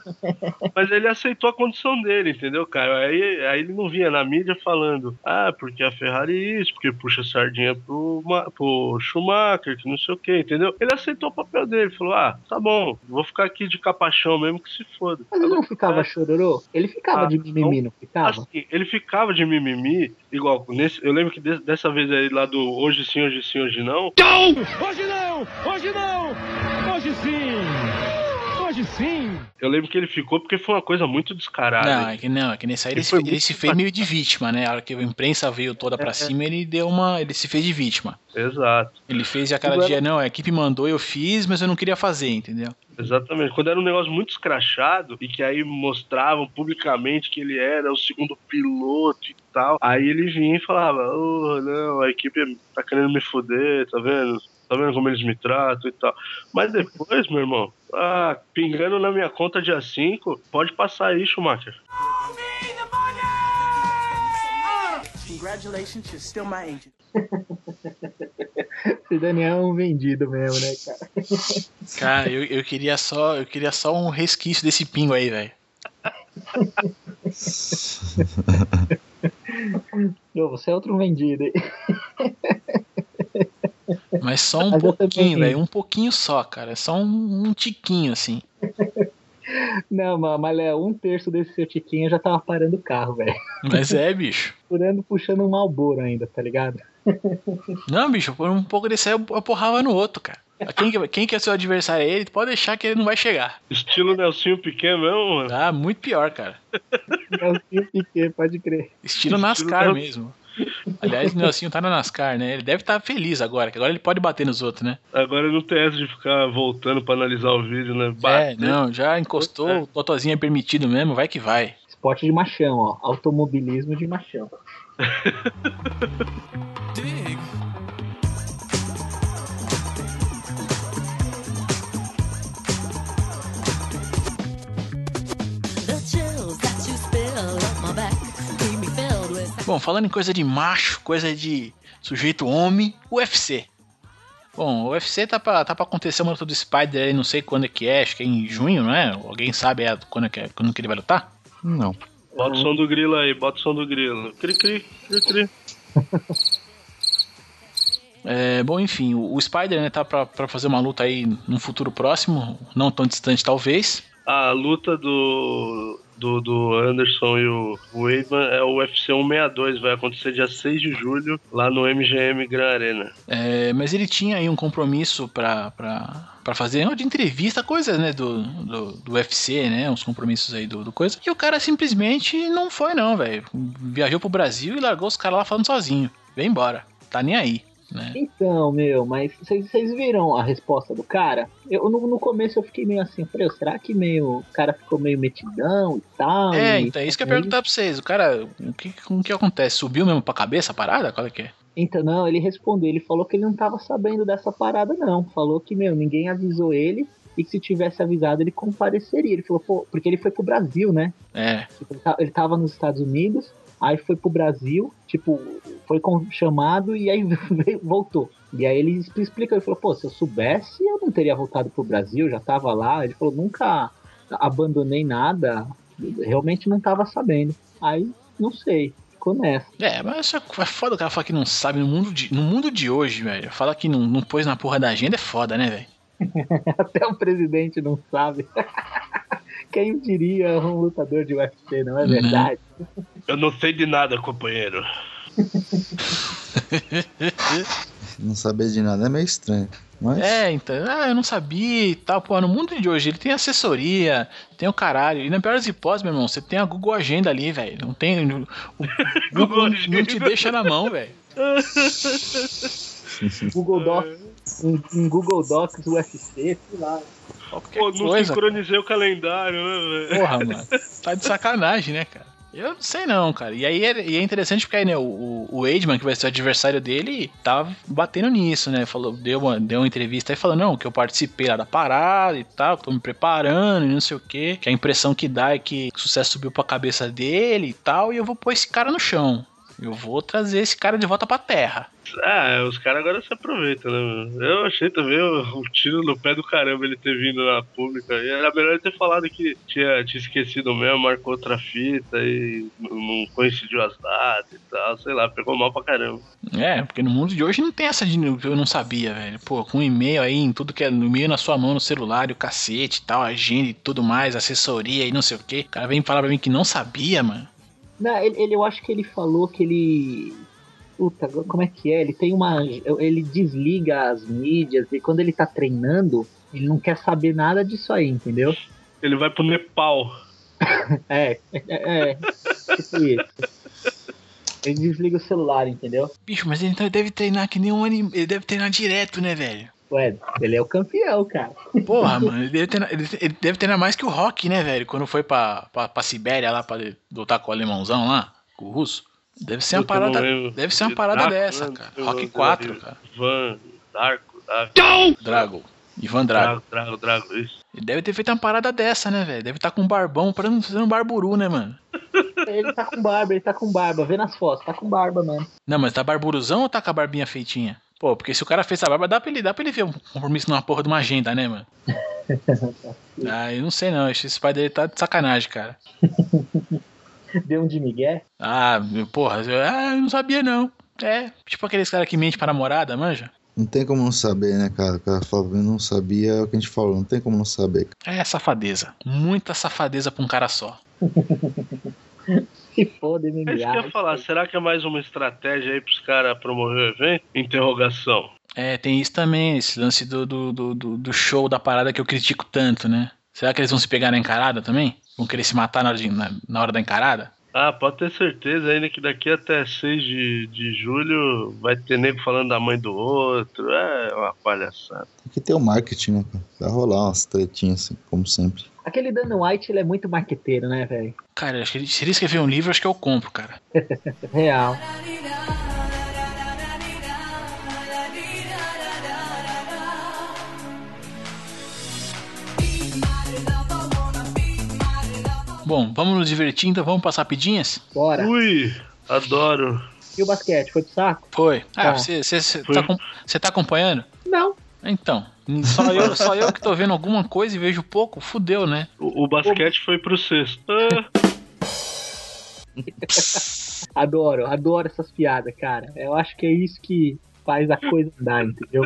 Mas ele aceitou a condição dele, entendeu, cara? Aí, aí ele não vinha na mídia falando, ah, porque a Ferrari isso, porque puxa sardinha pro, Ma- pro Schumacher, que não sei o que, entendeu? Ele aceitou o papel dele, falou, ah, tá bom, vou ficar aqui de capachão mesmo que se foda. Mas ele não ficava chororô? Ele ficava Ah, de mimimi, não ficava? Assim, ele ficava de mimimi, igual, nesse, eu lembro que de- dessa vez aí lá do hoje sim, hoje sim, hoje não, Hoje não! Hoje não! Hoje sim! Hoje sim! eu lembro que ele ficou porque foi uma coisa muito descarada. Não, é que não, é que nesse aí ele, Ele se, ele se fez meio de vítima, né? A hora que a imprensa veio toda pra cima, ele deu uma. Ele se fez de vítima. Exato. Ele fez aquela Agora- dia, não, a equipe mandou, eu fiz, mas eu não queria fazer, entendeu? Exatamente. Quando era um negócio muito escrachado e que aí mostravam publicamente que ele era o segundo piloto e tal, aí ele vinha e falava: Oh, não, a equipe tá querendo me foder, tá vendo? Tá vendo como eles me tratam e tal. Mas depois, meu irmão, ah, pingando na minha conta dia 5, pode passar aí, Schumacher. Congratulations, you're still my agent. Esse Daniel é um vendido mesmo, né, cara? Cara, eu, eu queria só. Eu queria só um resquício desse pingo aí, velho. Você é outro vendido, hein? Mas só um Mas pouquinho, velho. Um pouquinho só, cara. Só um, um tiquinho, assim. Não, mas, mas Léo, um terço desse seu tiquinho já tava parando o carro, velho. Mas é, bicho. Furando, puxando um malboro ainda, tá ligado? Não, bicho, por um pouco desse aí eu porrava no outro, cara. Quem, que- quem que é seu adversário é ele, pode deixar que ele não vai chegar. Estilo Nelsinho Piquet mesmo, mano. Tá muito pior, cara. Nelsinho Piquet, pode crer. Estilo Estilo NASCAR Nel- mesmo. Aliás, o Nelsinho tá na NASCAR, né? Ele deve estar feliz agora, que agora ele pode bater nos outros, né? Agora não tem essa de ficar voltando pra analisar o vídeo, né? É, Bater. não, já encostou, É. o totozinho é permitido mesmo, vai que vai. Esporte de machão, ó. Automobilismo de machão. Bom, falando em coisa de macho, coisa de sujeito homem, UFC. Bom, o UFC tá pra, tá pra acontecer uma luta do Spider aí, não sei quando é que é, acho que é em junho, não é? Alguém sabe é, quando, é que quando que ele vai lutar? Não. Bota o som do grilo aí, bota o som do grilo. Cri, cri, cri, cri. É, bom, enfim, o, o Spider né, tá pra, pra fazer uma luta aí num futuro próximo, não tão distante talvez. A luta do, do, do Anderson e o Weidman é o UFC 162, vai acontecer dia 6 de julho, lá no MGM Gran Arena. É, mas ele tinha aí um compromisso pra, pra, pra fazer de entrevista, coisas, né, do, do, do UFC, né, uns compromissos aí do, do coisa. E o cara simplesmente não foi não, velho. Viajou pro Brasil e largou os caras lá falando sozinho. Vem embora, tá nem aí, né. Então, meu, mas vocês viram a resposta do cara? Eu no, no começo eu fiquei meio assim, falei, será que meio o cara ficou meio metidão e tal? É, e- então é isso que eu ia perguntar pra vocês. O cara, o que, o que acontece? Subiu mesmo pra cabeça a parada? Qual é que é? Então, não, ele respondeu, ele falou que ele não tava sabendo dessa parada, não. Falou que, meu, ninguém avisou ele e que se tivesse avisado ele compareceria. Ele falou, pô, porque ele foi pro Brasil, né? É, Tipo, Ele tava nos Estados Unidos, aí foi pro Brasil, tipo, foi chamado e aí voltou. E aí ele expl- explicou, ele falou, pô, se eu soubesse, eu não teria voltado pro Brasil, já tava lá. Ele falou, nunca abandonei nada, realmente não tava sabendo. Aí, não sei, ficou nessa. É, mas é foda o cara falar que não sabe no mundo de, no mundo de hoje, velho. Fala que não, não pôs na porra da agenda é foda, né, velho? Até o presidente não sabe. Quem diria um lutador de UFC, não é verdade? Eu não sei de nada, companheiro. Não saber de nada é meio estranho. Mas É, então, ah, eu não sabia e tal. Pô, no mundo de hoje ele tem assessoria, tem o caralho. E na pior das hipóteses, meu irmão, você tem a Google Agenda ali, velho. Não tem. O, o Google não te deixa na mão, velho. Google Docs, um, um Google Docs UFC, sei lá. Qualquer Pô, não coisa. sincronizei o calendário, né, velho? Porra, mano. Tá de sacanagem, né, cara? Eu não sei não, cara. E aí é, e é interessante porque aí, né, o, o Aidman, que vai ser o adversário dele, tava batendo nisso, né? Falou, deu uma, deu uma entrevista aí falando, não, que eu participei lá da parada e tal, que tô me preparando e não sei o quê. Que a impressão que dá é que o sucesso subiu pra cabeça dele e tal, e eu vou pôr esse cara no chão. Eu vou trazer esse cara de volta pra terra. Ah, os caras agora se aproveitam, né, mano? Eu achei também o, o tiro no pé do caramba ele ter vindo na pública. E era melhor ele ter falado que tinha, tinha esquecido mesmo, marcou outra fita e não coincidiu as datas e tal, sei lá, pegou mal pra caramba. É, porque no mundo de hoje não tem essa de eu não sabia, velho. Pô, com e-mail aí, em tudo que é no e-mail na sua mão, no celular, e o cacete e tal, agenda e tudo mais, assessoria e não sei o quê. O cara vem falar pra mim que não sabia, mano. Não, ele, ele- eu acho que ele falou que ele. Puta, como é que é? Ele tem uma. Ele desliga as mídias e quando ele tá treinando, ele não quer saber nada disso aí, entendeu? Ele vai pro Nepal. É, é, é. Tipo isso. Ele desliga o celular, entendeu? Bicho, mas ele então deve treinar que nem um anime. Ele deve treinar direto, né, velho? Ué, ele é o campeão, cara. Porra, mano, ele deve, treinar, ele, ele deve treinar mais que o Rock, né, velho? Quando foi pra, pra, pra Sibéria lá pra lutar com o alemãozão lá, com o russo. Deve ser uma parada. Deve ser uma parada Draco, dessa, né? cara. Rock eu- 4, eu- cara. Van, Darko, Darko. Drago. Ivan Drago. Drago, Drago, Drago, isso. Ele deve ter feito uma parada dessa, né, velho? Deve estar com um barbão pra não fazer um barburu, né, mano? Ele tá com barba, ele tá com barba. Vê nas fotos, tá com barba, mano. Não, mas tá barburuzão ou tá com a barbinha feitinha? Pô, porque se o cara fez a barba, dá pra ele, dá pra ele ver um compromisso numa porra de uma agenda, né, mano? ah, eu não sei não. Esse pai dele tá de sacanagem, cara. Deu um de Miguel. Ah, porra, eu, ah, eu não sabia não. É, tipo aqueles caras que mente pra namorada, manja? não tem como não saber, né, cara? O cara fala, eu não sabia, é o que a gente falou, não tem como não saber. É safadeza. Muita safadeza pra um cara só. Se foda, É isso que eu MMA. ia falar, será que é mais uma estratégia aí pros caras promover o evento? Interrogação. É, tem isso também, esse lance do, do, do, do- show da parada que eu critico tanto, né? Será que eles vão se pegar na encarada também? Vão querer se matar na hora, de- na- na hora da encarada? Ah, pode ter certeza ainda que daqui até 6 de, de julho vai ter nego falando da mãe do outro. É uma palhaçada. Tem que ter o marketing, né, cara? Vai rolar umas tretinhas, assim, como sempre. Aquele Dana White, ele é muito marqueteiro, né, velho? Cara, acho que ele- se ele escrever um livro, acho que eu compro, cara. Real. Bom, vamos nos divertir, então vamos passar pedinhas? Bora. Ui, adoro. E o basquete, foi pro saco? Foi. Ah, Tá. você, tá, você tá acompanhando? Não. Então, só eu, só eu que tô vendo alguma coisa e vejo pouco, fudeu, né? O, o basquete foi pro sexto. Ah, Adoro, adoro essas piadas, cara. Eu acho que é isso que faz a coisa andar, entendeu?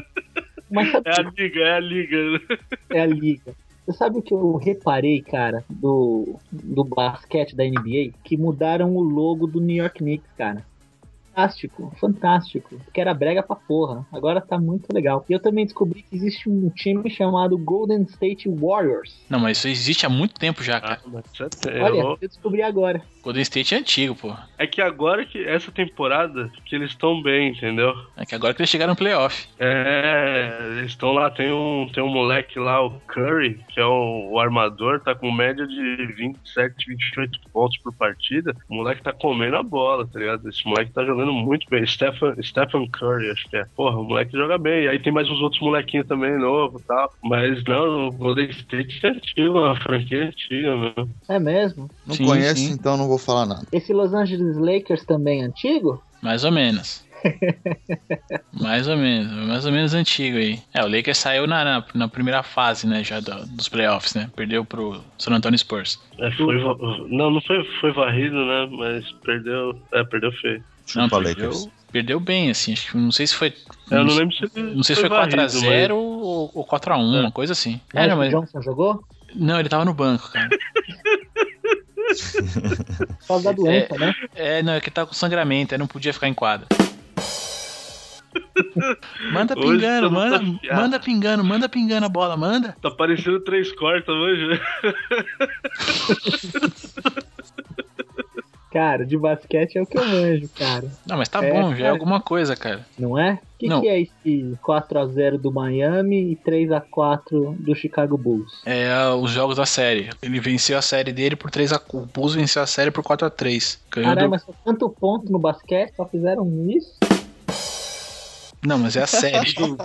Mas sabe é a liga, é a liga. é a liga. Você sabe o que eu reparei, cara, do, do basquete da NBA? Que mudaram o logo do New York Knicks, cara. Fantástico, fantástico. Que era brega pra porra. Agora tá muito legal. E eu também descobri que existe um time chamado Golden State Warriors. Não, mas isso existe há muito tempo já, cara. Ah, mas já tem, Olha, eu descobri agora. Golden State é antigo, pô. É que agora que essa temporada que eles estão bem, entendeu? É que agora que eles chegaram no playoff. É, eles estão lá, tem um, tem um moleque lá, o Curry, que é o, o armador, tá com média de 27, 28 pontos por partida. O moleque tá comendo a bola, tá ligado? Esse moleque tá jogando muito bem. Stephen, Stephen Curry, acho que é. Porra, o moleque joga bem. E aí tem mais uns outros molequinhos também novo e tal. Mas não, o Golden State é antigo, uma franquia antiga mesmo. É mesmo? Não Sim, conheço, sim. então não vou falar nada. Esse Los Angeles Lakers também é antigo? Mais ou menos. mais ou menos, mais ou menos antigo aí. É, o Lakers saiu na, na, na primeira fase, né, já do- dos playoffs, né? Perdeu pro San Antonio Spurs. É, foi, não, não foi, foi varrido, né? Mas perdeu. É, perdeu feio. Não, Chupa perdeu, Lakers. perdeu bem, assim. Acho que não sei se foi. Eu não lembro se Não sei se foi varrido, 4x0 ou, ou 4x1, uma coisa assim. É, não, mas, Johnson jogou? não, ele tava no banco, cara. Por causa da doença, né? É, não, é que tava com sangramento, aí não podia ficar em quadra. Manda pingando, não manda, tá manda pingando, manda pingando a bola, manda. Tá parecendo três cortas hoje. Cara, de basquete é o que eu manjo, cara. Não, mas tá É, bom, já é cara. alguma coisa, cara. Não é? O que, que é esse 4x0 do Miami e 3x4 do Chicago Bulls? É os jogos da série. Ele venceu a série dele por 3 a O Bulls venceu a série por 4 a 3 Ganhou Caralho, do... mas só tanto ponto no basquete, só fizeram isso? Não, mas é a série. Mais uma.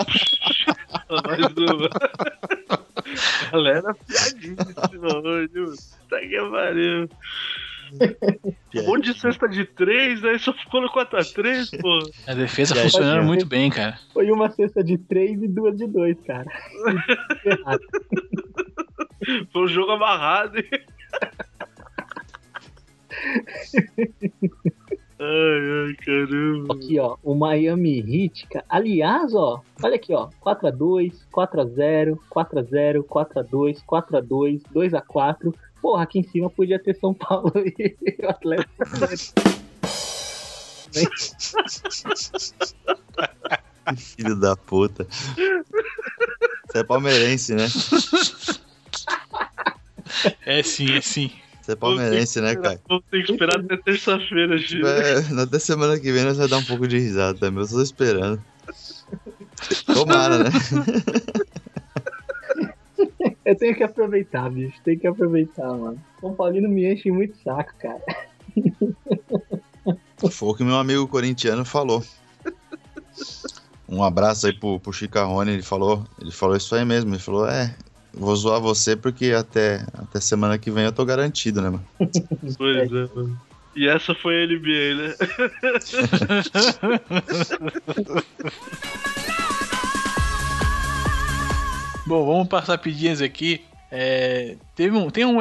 Galera, piadíssima hoje. Tá que pariu. Um monte de cesta de três, aí só ficou no 4x3, pô. A defesa aí, funcionando Pode muito bem, cara. Foi uma cesta de 3 e duas de 2, cara. Foi um jogo amarrado. hein? Ai, ai, caramba. Aqui, ó, o Miami Heat, cara. Aliás, ó, olha aqui, ó, 4x2, 4x0, 4x0, 4x2, 4x2, 2x4. Porra, aqui em cima podia ter São Paulo e o Atlético. Filho da puta. Você é palmeirense, né? É sim, é sim. Você é palmeirense, né, cara? Vamos ter que esperar até terça-feira, Gil. É, até semana que vem nós vai dar um pouco de risada também. Eu tô esperando. Tomara, né? Eu tenho que aproveitar, bicho. Tem que aproveitar, mano. São Paulino me enche muito saco, cara. Foi o que meu amigo corintiano falou. Um abraço aí pro, pro Chicarrone, ele falou, ele falou isso aí mesmo, ele falou, é, vou zoar você porque até, até semana que vem eu tô garantido, né, mano? Pois é, mano. E essa foi a NBA, né? Bom, vamos passar rapidinhas aqui. É, teve um, tem um,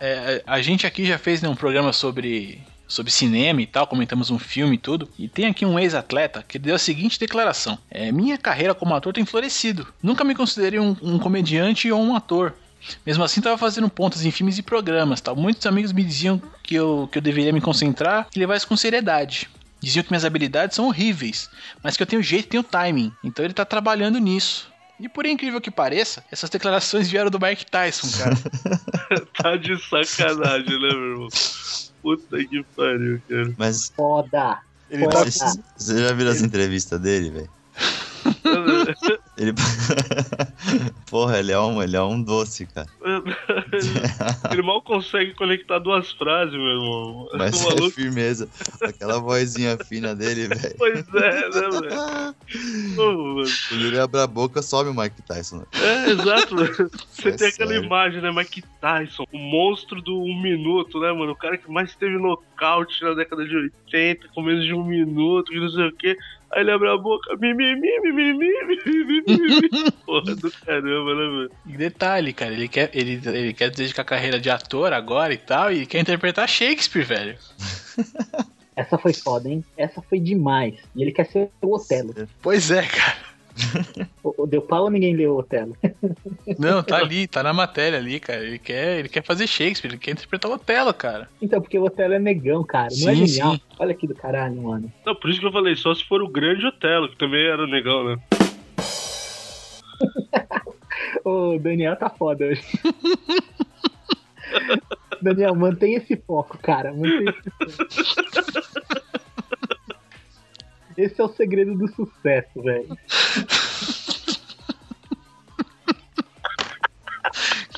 é, a gente aqui já fez né, um programa sobre, sobre cinema e tal, comentamos um filme e tudo. E tem aqui um ex-atleta que deu a seguinte declaração: é, Minha carreira como ator tem florescido. Nunca me considerei um, um comediante ou um ator. Mesmo assim, estava fazendo pontas em filmes e programas. Tal. Muitos amigos me diziam que eu, que eu deveria me concentrar e levar isso com seriedade. Diziam que minhas habilidades são horríveis, mas que eu tenho jeito e tenho timing. Então ele tá trabalhando nisso. E por incrível que pareça, essas declarações vieram do Mike Tyson, cara. tá de sacanagem, né, meu irmão? Puta que pariu, cara. Mas Foda. Ele Foda. tá você você já viu as entrevistas dele, velho? Ele... Porra, ele é, um, ele é um doce, cara. Ele mal consegue conectar duas frases, meu irmão. Mas O é firmeza. Aquela vozinha fina dele, velho. Pois é, né, velho? Quando ele abre a boca, sobe o Mike Tyson. né? É, exato. Você É tem aquela sério. imagem, né? Mike Tyson, o monstro do um minuto, né, mano? O cara que mais teve nocaute na década de 80, com menos de um minuto, que não sei o quê. Aí ele abre a boca, mimimi, mimimi, mimimi, mimimi. Porra do caramba, né, mano? E detalhe, cara, ele quer, ele, ele quer dedicar a carreira de ator agora e tal, e quer interpretar Shakespeare, velho. Essa foi foda, hein? Essa foi demais. E ele quer ser o Otelo. Pois é, cara. O, Deu pau ou ninguém leu o Otelo? Não, tá ali, tá na matéria ali, cara. Ele quer, ele quer fazer Shakespeare, ele quer interpretar o Otelo, cara. Então, porque o Otelo é negão, cara. Não é Sim, genial. sim. Olha aqui do caralho, mano. Não, por isso que eu falei, só se for o grande Otelo, que também era negão, né? O Daniel tá foda hoje. Daniel, mantém esse foco, cara. Mantém esse foco. Esse é o segredo do sucesso, velho.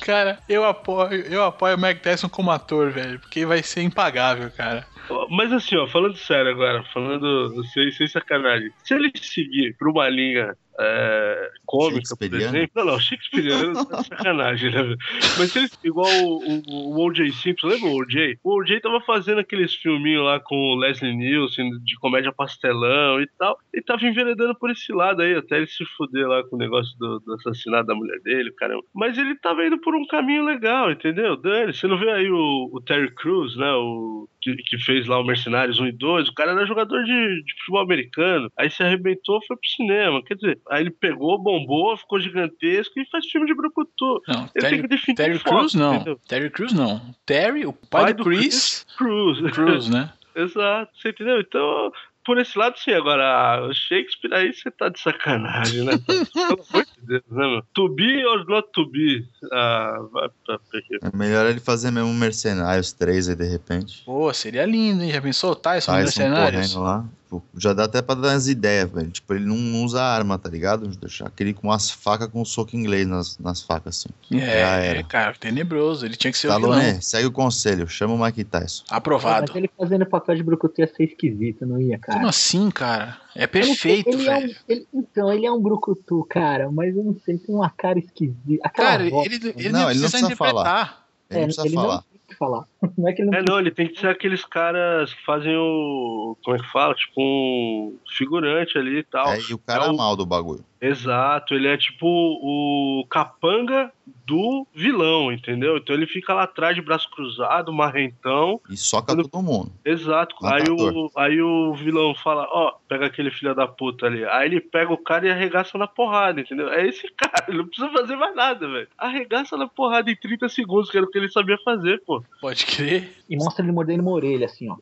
Cara, eu apoio, eu apoio o Mike Tyson como ator, velho, porque vai ser impagável, cara. Mas assim, ó, falando sério agora, falando sem, sem sacanagem, se ele seguir pra uma linha é, cômica, por exemplo. Não, não, Shakespeareano de sacanagem, né? Mas se ele, igual o, o, o O.J. Simpson, lembra o O.J.? O O.J. tava fazendo aqueles filminhos lá com o Leslie Nielsen, de comédia pastelão e tal, e tava enveredando por esse lado aí, até ele se fuder lá com o negócio do, do assassinato da mulher dele, caramba. Mas ele tava indo por um caminho legal, entendeu? Dani, você não vê aí o, o Terry Crews, né? O, que, que fez lá o Mercenários 1 e 2, o cara era jogador de, de futebol americano, aí se arrebentou, foi pro cinema, quer dizer, aí ele pegou, bombou, ficou gigantesco e faz filme de brucutu. Não, Ele tem Terry, que definir Terry Crews não. entendeu? Terry Crews não. Terry, o pai, do, Chris, Cruz. Crews, né? Exato, você entendeu? Então, por esse lado, sim. Agora, o Shakespeare aí você tá de sacanagem, né? Pelo amor de Deus, né, meu? To be or not to be? Ah, vai pra. É melhor ele fazer mesmo Mercenários 3 aí de repente. Pô, seria lindo, hein? Já pensou o Tyson, Tyson Mercenários? lá. Pô, Já dá até pra dar as ideias, velho. Tipo, ele não, usa arma, tá ligado? Deixar aquele com as facas com soco inglês nas, nas facas, assim. Já É, era. é, cara, tenebroso. Ele tinha que ser o vilão. Stallone, segue o conselho, chama o Mike Tyson. Aprovado. Mas ele fazendo papel de brucutu ia ser esquisito, não ia, cara? Como assim, cara? É perfeito, ele é um- velho. ele- então, ele é um brucutu, cara, mas eu não sei, ele tem uma cara esquisita. Aquela Cara, voz, ele, ele Não, não ele não precisa precisa falar. interpretar. Ele não precisa ele falar. não tem que falar. Não é que ele não É, não, ele tem que ser aqueles caras que fazem o. Como é que fala? Tipo um figurante ali e tal. É, e o cara É é o- mal do bagulho. Exato, ele é tipo o capanga do vilão, entendeu? Então ele fica lá atrás de braço cruzado, marrentão. E soca Quando- todo mundo. Exato. Aí o, aí o vilão fala, ó, pega aquele filho da puta ali. Aí ele pega o cara e arregaça na porrada, entendeu? É esse cara, ele não precisa fazer mais nada, velho. Arregaça na porrada em 30 segundos, que era o que ele sabia fazer, pô. Pode crer. E mostra ele mordendo uma orelha, assim, ó.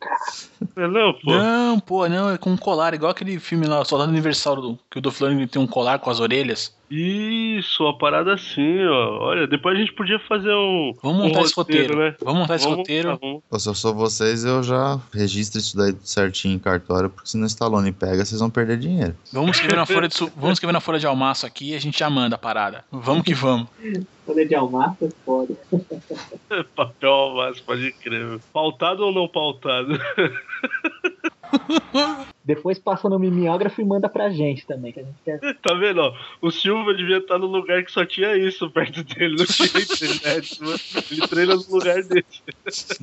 Não, pô. Não, pô, não, é com um colar, igual aquele filme lá, Soldado Universal, do, que o Dolph Lundgren tem um colar com as orelhas. Isso, uma parada assim, ó. Olha, depois a gente podia fazer um. Vamos um montar esse roteiro. né? Vamos montar esse Vamos roteiro. montar, vamos- Pô, Se eu sou vocês, eu já registro isso daí certinho em cartório, porque se no Stallone pega, vocês vão perder dinheiro. Vamos escrever na folha de, vamos escrever na folha de almaço aqui e a gente já manda a parada. Vamos que vamos. Folha de almaço é foda. Papel, mas pode crer. Pautado ou não pautado? Depois passa no mimeógrafo e manda pra gente também, que a gente quer. Tá vendo, ó? O Silva devia estar no lugar que só tinha isso perto dele, não tinha internet, mano. Ele treina no lugar desse.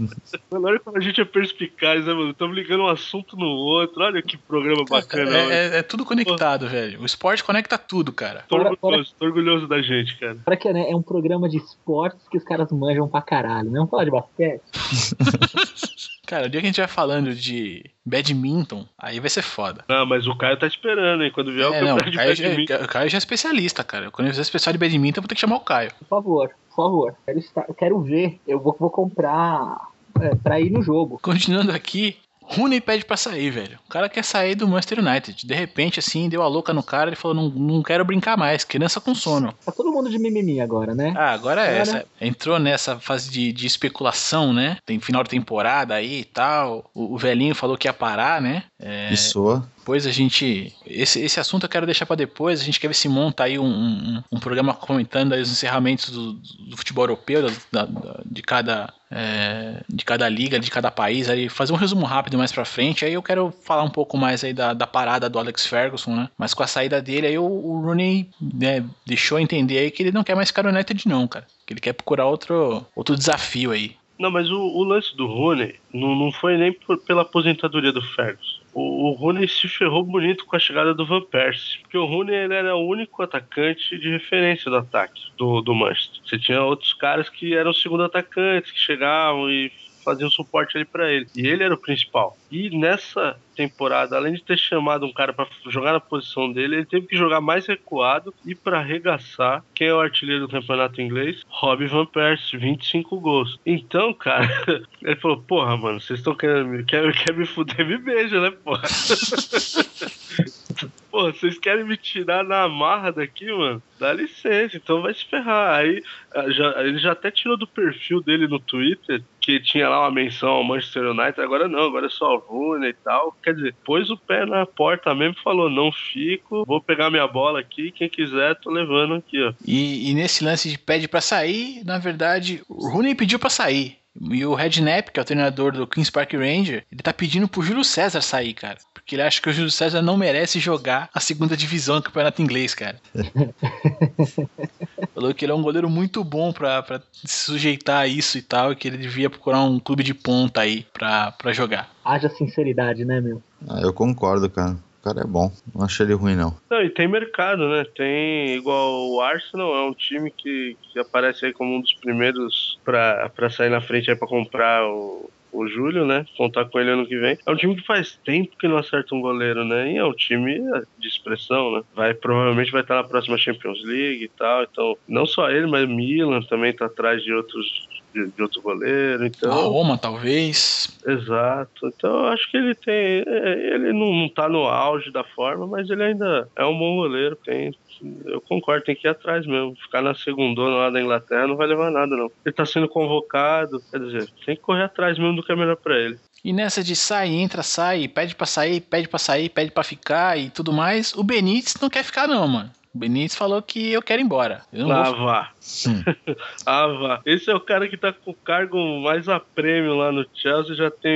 Olha como a gente é perspicaz, né, mano? Estamos ligando um assunto no outro. Olha que programa bacana. É, é- é tudo conectado, velho. O esporte conecta tudo, cara. Tô orgulhoso, tô orgulhoso da gente, cara. Para que né, é um programa de esportes que os caras manjam pra caralho. Não vamos falar de basquete? Cara, o dia que a gente vai falando de badminton, aí vai ser foda. Não, mas o Caio tá esperando, hein? Quando vier o É, não, o campeonato de Caio, já, badminton. o Caio já é especialista, cara. Quando eu fizer especial de badminton, eu vou ter que chamar o Caio. Por favor, por favor. Quero, estar, eu quero ver. Eu vou, vou comprar é, pra ir no jogo. Continuando aqui, Rooney pede pra sair, velho. O cara quer sair do Manchester United. De repente, assim, deu a louca no cara. Ele falou: não, não quero brincar mais, criança com sono. Tá todo mundo de mimimi agora, né? Ah, agora é essa. Entrou nessa fase de, de especulação, né? Tem final de temporada aí e tal. O, o velhinho falou que ia parar, né? É, E soa. Depois a gente. Esse, esse assunto eu quero deixar pra depois. A gente quer ver se monta aí um, um, um programa comentando os encerramentos do, do futebol europeu, da- da- de, cada, é, de cada liga, de cada país. Aí fazer um resumo rápido mais pra frente. Aí eu quero falar um pouco mais aí da, da parada do Alex Ferguson, né? Mas com a saída dele, aí o, o Rooney né, deixou entender aí que ele não quer mais ficar no United, não, cara. Que ele quer procurar outro, outro desafio aí. Não, mas o, o lance do Rooney não, não foi nem por- pela aposentadoria do Ferguson. O, o Rooney se ferrou bonito com a chegada do Van Persie. Porque o Rooney ele era o único atacante de referência do ataque do, do Manchester. Você tinha outros caras que eram segundo atacantes, que chegavam e faziam suporte ali pra ele. E ele era o principal. E nessa temporada, além de ter chamado um cara pra jogar na posição dele, ele teve que jogar mais recuado e pra arregaçar quem é o artilheiro do campeonato inglês? Robbie Van Persie, 25 gols. Então, cara, ele falou: Porra, mano, vocês estão querendo me, quer, quer me fuder, me beija, né, porra? Pô, vocês querem me tirar na amarra daqui, mano? Dá licença, então vai se ferrar. Aí ah, já- ele já até tirou do perfil dele no Twitter que tinha lá uma menção ao Manchester United, agora não, agora é só o Rooney e tal. Quer dizer, pôs o pé na porta mesmo e falou: não fico, vou pegar minha bola aqui, quem quiser, tô levando aqui, ó. E, e nesse lance de pede pra sair, na verdade, o Rooney pediu pra sair. E o Redknapp, que é o treinador do Queen's Park Ranger, ele tá pedindo pro Júlio César sair, cara. Porque ele acha que o Júlio César não merece jogar a segunda divisão do campeonato inglês, cara. Falou que ele é um goleiro muito bom pra, pra se sujeitar a isso e tal, e que ele devia procurar um clube de ponta aí pra, pra jogar. Haja sinceridade, né, meu? Ah, eu concordo, cara. O cara é bom. Não achei ele ruim, não. Não, e tem mercado, né? Tem igual o Arsenal, é um time que, que aparece aí como um dos primeiros pra, pra sair na frente aí pra comprar o, o Júlio, né? Contar com ele ano que vem. É um time que faz tempo que não acerta um goleiro, né? E é um time de expressão, né? Vai, provavelmente vai estar na próxima Champions League e tal. Então, não só ele, mas Milan também tá atrás de outros de, de outro goleiro. A Então, Roma, talvez. exato. Então eu acho que ele tem. é, Ele não, não tá no auge da forma, mas ele ainda é um bom goleiro. Tem, eu concordo, tem que ir atrás mesmo. Ficar na segundona lá da Inglaterra não vai levar nada, não. Ele tá sendo convocado, quer dizer, tem que correr atrás mesmo do que é melhor pra ele. E nessa de sai, entra, sai, pede pra sair, pede pra sair, pede pra ficar e tudo mais, o Benítez não quer ficar não, mano. O Benítez falou que eu quero ir embora. Eu não Ah, vou... vá. Hum. ah, vá. Esse é o cara que tá com o cargo mais a prêmio lá no Chelsea. Já tem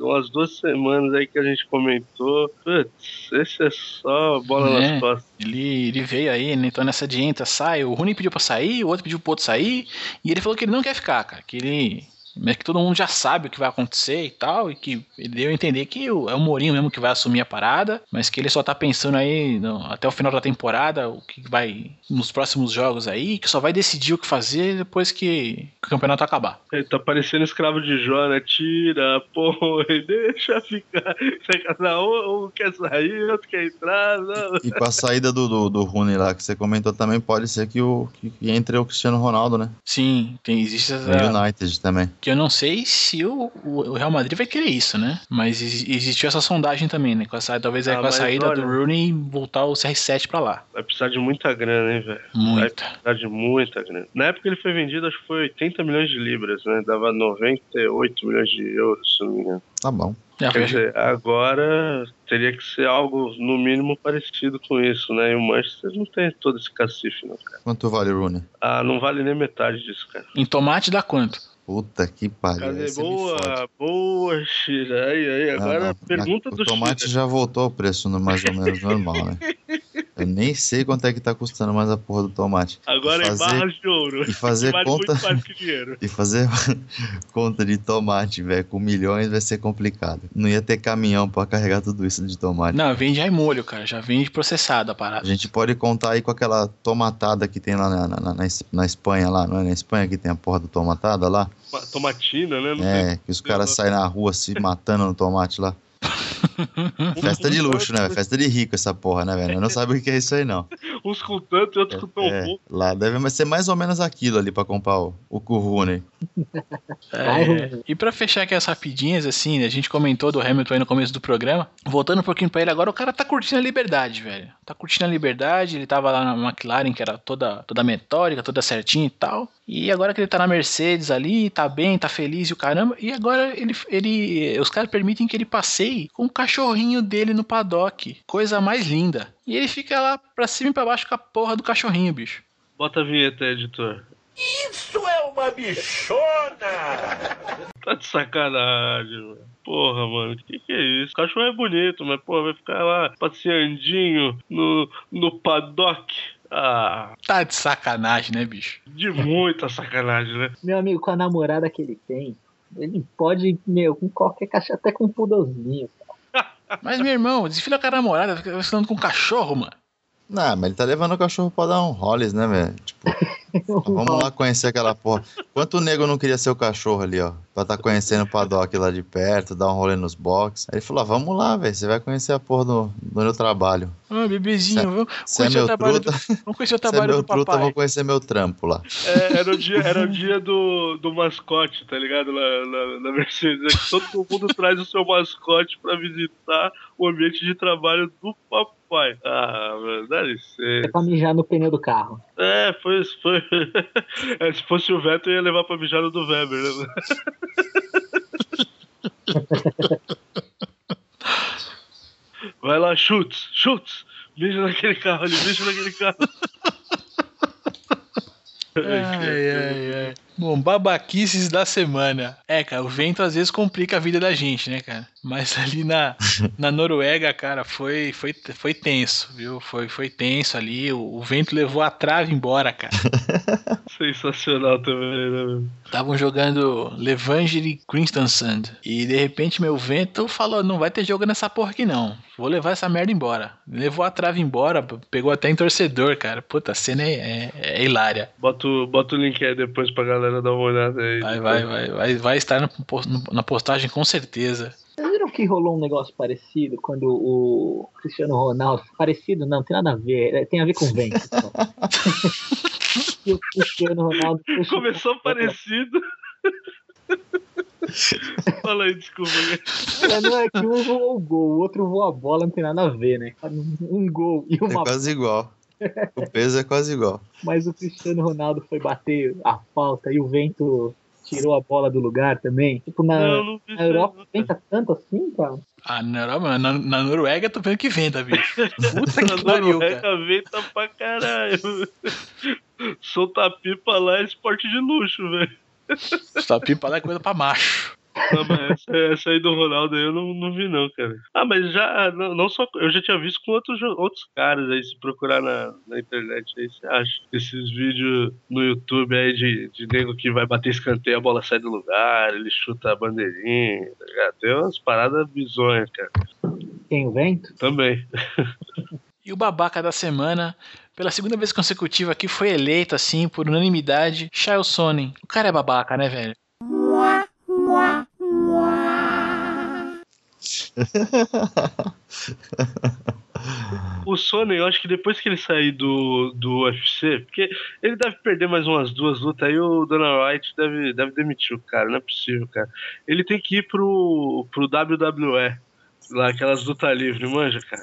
umas duas semanas aí que a gente comentou. Putz, esse é só bola É. nas costas. Ele, ele veio aí, né? Então nessa de entra, sai. O Rooney pediu pra sair, o outro pediu pro outro sair. E ele falou que ele não quer ficar, cara. Que ele. Mas que todo mundo já sabe o que vai acontecer e tal. E que ele deu a entender que o- é o Mourinho mesmo que vai assumir a parada. Mas que ele só tá pensando aí no- até o final da temporada, o que vai. Nos próximos jogos aí, que só vai decidir o que fazer depois que, que o campeonato acabar. Ele tá parecendo escravo de Jó, né? Tira, porra, e deixa ficar. Você quer- não, um, um quer sair, outro quer entrar. Não. E com a saída do, do, do Rooney lá que você comentou também, pode ser que, o, que, que entre o Cristiano Ronaldo, né? Sim, tem, existe No essa. United também. Que eu não sei se o, o Real Madrid vai querer isso, né? Mas ex- existiu essa sondagem também, né? Com a, talvez aí Ah, com a saída olha- do Rooney voltar o CR7 pra lá. Vai precisar de muita grana, hein, velho? Vai Muita. precisar de muita grana. Na época ele foi vendido, acho que foi 80 milhões de libras, né? Dava 98 milhões de euros, se não me engano. Tá bom. Já Quer dizer, agora teria que ser algo, no mínimo, parecido com isso, né? E o Manchester não tem todo esse cacife, não, cara. Quanto vale o Rooney? Ah, não vale nem metade disso, cara. Em tomate dá quanto? Puta que pariu. Me Boa, boa, Shira. Aí, aí, Não, agora não. pergunta o do tomate Shira. já voltou ao preço no mais ou menos normal, né? Eu nem sei quanto é que tá custando mais a porra do tomate. Agora E em fazer- barras de ouro. e fazer vale conta-. E fazer conta de tomate, velho, com milhões vai ser complicado. Não ia ter caminhão pra carregar tudo isso de tomate. Não, vende já em molho, cara. Já vende processado a A parada. gente pode contar aí com aquela tomatada que tem lá na, na, na, na Espanha, lá, não é na Espanha que tem a porra do tomatada lá? Tomatina, né? Não É, que os caras saem na rua se matando no tomate lá. Festa de luxo, né? Festa de rico essa porra, né, velho? Não sabe o que é isso aí, não. Uns com tanto e outros com tão É, pouco. lá deve ser mais ou menos aquilo ali pra comprar o, o Currune. É, e pra fechar aqui as rapidinhas, assim, a gente comentou do Hamilton aí no começo do programa. Voltando um pouquinho pra ele agora, o cara tá curtindo a liberdade, velho. Tá curtindo a liberdade, ele tava lá na McLaren, que era toda, toda metódica, toda certinha e tal. E agora que ele tá na Mercedes ali, tá bem, tá feliz e o caramba. E agora ele, ele os caras permitem que ele passeie com cachorrinho dele no paddock. Coisa mais linda. E ele fica lá pra cima e pra baixo com a porra do cachorrinho, bicho. Bota a vinheta aí, editor. Isso é uma bichona! Tá de sacanagem, mano. Porra, mano, que que é isso? O cachorro é bonito, mas, porra, vai ficar lá passeandinho no, no paddock. Ah, Tá de sacanagem, né, bicho? de muita sacanagem, né? Meu amigo, com a namorada que ele tem, ele pode, meu, com qualquer cachorro, até com um pudelzinho. Mas, meu irmão, desfila com a namorada, fica falando com o cachorro, mano. Não, mas ele tá levando o cachorro pra dar um rolls, né, velho? Tipo, vamos lá conhecer aquela porra. Quanto nego não queria ser o cachorro ali, ó? Pra tá conhecendo o paddock lá de perto, dar um rolê nos box. Aí ele falou: ah, vamos lá, velho. Você vai conhecer a porra do, do meu trabalho. Ah, bebezinho, Cê- vamos Você é conhecer o meu trabalho truta, do, vamos conhecer o é trabalho meu do truta, papai. vou conhecer meu trampo lá. É, era o dia, era o dia do, do mascote, tá ligado? Na, na, na Mercedes. É que todo mundo traz o seu mascote pra visitar o ambiente de trabalho do papai. Ah, mano, dá É licença. pra mijar no pneu do carro. É, foi isso. Foi... É, se fosse o Vettel, eu ia levar pra mijar no do Weber, né? Vai lá, chutes, chutes. Mija naquele carro ali, mija naquele carro. Ai, ai, ai. Bom, babaquices da semana. É, cara, o vento às vezes complica a vida da gente, né, cara? Mas ali na, na Noruega, cara, foi, foi, foi tenso, viu? Foi, foi tenso ali. O, o vento levou a trave embora, cara. Sensacional também, né? meu? Estavam jogando Levanger e Kristiansand. E de repente meu vento falou: não vai ter jogo nessa porra aqui não. Vou levar essa merda embora. Levou a trave embora, pegou até em torcedor, cara. Puta, a cena é, é, é hilária. Bota, o- bota o link aí depois pra galera dar uma olhada aí. Vai, vai, vai, vai, vai estar na pos- na postagem com certeza. Viram que rolou um negócio parecido quando o Cristiano Ronaldo. Parecido não, tem nada a ver. é, Tem a ver com vento. e o Cristiano Ronaldo. Começou bola- parecido. Fala aí, desculpa. É, não é que um voou o gol, o outro voou a bola, não tem nada a ver, né? Um gol e É uma quase igual. O peso é quase igual. Mas o Cristiano Ronaldo foi bater a falta e o vento tirou a bola do lugar também. Tipo, na, Não, não vi na Europa não, venta tanto assim, cara. Ah, na, Europa- na, na Noruega eu tô vendo que venda, bicho. Puta Na que pariu, Noruega cara. venta pra caralho. Soltar pipa lá é esporte de luxo, velho. Só pipa lá é coisa pra macho. Não, essa, essa aí do Ronaldo aí eu não, não vi, não, cara. Ah, mas já, não, não só. Eu já tinha visto com outros, outros caras aí, se procurar na, na internet aí, você acha. Esses vídeos no YouTube aí de, de nego que vai bater escanteio, a bola sai do lugar, ele chuta a bandeirinha, tá ligado? Tem umas paradas bizonhas, cara. Tem o vento? Também. E o babaca da semana, pela segunda vez consecutiva aqui, foi eleito, assim, por unanimidade, Shail Sonnen. O cara é babaca, né, velho? O Sony, eu acho que depois que ele sair do, do UFC, porque ele deve perder mais umas duas lutas, aí o Dana White deve, deve demitir o cara, não é possível, cara. Ele tem que ir pro, pro WWE, lá, aquelas lutas livres, manja, cara.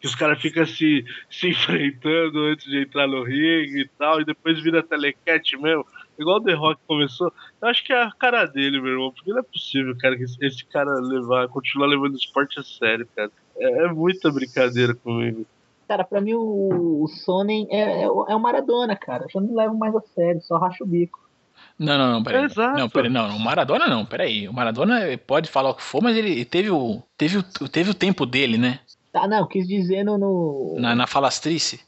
Que os caras ficam se, se enfrentando antes de entrar no ringue e tal, e depois vira telecat mesmo. Igual o The Rock começou. Eu acho que é a cara dele, meu irmão. Porque não é possível, cara, que esse, cara levar, continuar levando o esporte a sério, cara. É, é muita brincadeira comigo. Cara, pra mim o, o Sonnen é, é, o é o Maradona, cara. Eu já não levo mais a sério, só racho o bico. Não, não, não, peraí. Exato. Não, peraí, não, o Maradona não, peraí. O Maradona pode falar o que for, mas ele teve o, teve o, teve o tempo dele, né? Tá, não, quis dizer no. no... Na, na falastrice.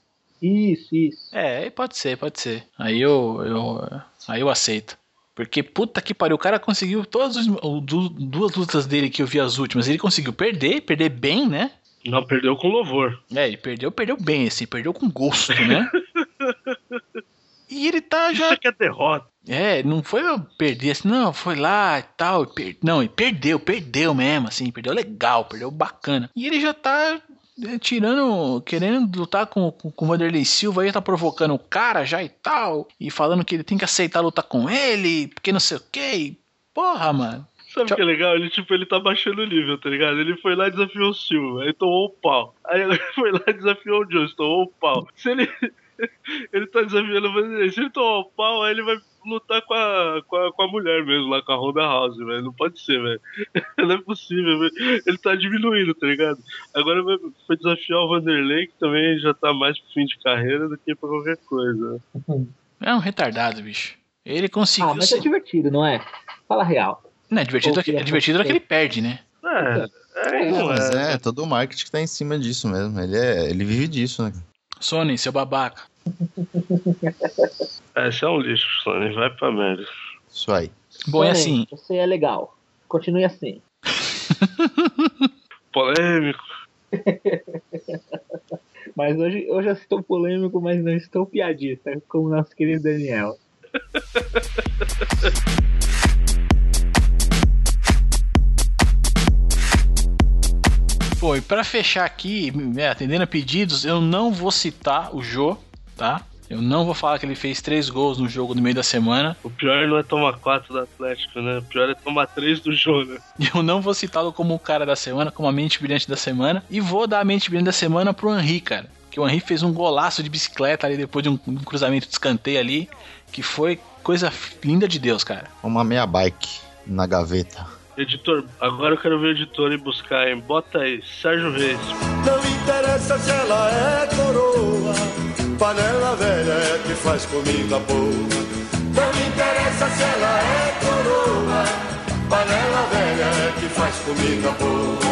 Isso, isso. É, pode ser, pode ser. Aí eu, eu, aí eu aceito. Porque puta que pariu, o cara conseguiu todas as duas lutas dele que eu vi as últimas, ele conseguiu perder, perder bem, né? Não, perdeu com louvor. É, ele perdeu, perdeu bem, assim, perdeu com gosto, né? E ele tá já. Isso aqui é derrota. É, não foi eu perder assim, não, foi lá e tal. e per- Não, ele perdeu, perdeu mesmo, assim, perdeu legal, perdeu bacana. E ele já tá tirando, querendo lutar com, com, com o Vanderlei Silva, aí tá provocando o cara já e tal, e falando que ele tem que aceitar lutar com ele, porque não sei o que. Porra, mano. Sabe o que é legal? Ele, tipo, ele tá baixando o nível, tá ligado? Ele foi lá e desafiou o Silva, aí tomou o pau. Aí ele foi lá e desafiou o Jones, tomou o pau. Se ele. ele tá desafiando o Vanderlei, se ele tomar o pau, aí ele vai lutar com a, com a, com a mulher mesmo, lá com a Honda House, velho. Não pode ser, velho. Não é possível, velho. Ele tá diminuindo, tá ligado? Agora vai, foi desafiar o Vanderlei, que também já tá mais pro fim de carreira do que pra qualquer coisa. É um retardado, bicho. Ele conseguiu. Ah, mas é divertido, não é? Fala a real. Não, é divertido, é é divertido é que ele perde, né? É, é, não Mas é. é, todo o marketing que tá em cima disso mesmo. Ele, é, ele vive disso, né? Sony, seu babaca. É, Esse é um lixo, Sony. Vai pra merda. Isso aí. Bom, é Sonnen, assim. Você é legal. Continue assim. Polêmico. Mas hoje, hoje eu estou polêmico, mas não estou piadista, como nosso querido Daniel. Pô, e pra fechar aqui, é, atendendo a pedidos, eu não vou citar o Jô, tá? Eu não vou falar que ele fez três gols no jogo no meio da semana. O pior não é tomar 4 do Atlético, né? O pior é tomar 3 do Jona. Eu não vou citá-lo como o cara da semana, como a mente brilhante da semana. E vou dar a mente brilhante da semana pro Henry, cara. Que o Henry fez um golaço de bicicleta ali depois de um, um cruzamento de escanteio ali. Que foi coisa linda de Deus, cara. Uma meia bike na gaveta. Editor, agora eu quero ver o editor e buscar, hein? Bota aí, Sérgio Reis. Não interessa se ela é coroa, panela velha é que faz comida boa. Não interessa se ela é coroa, panela velha é que faz comida boa.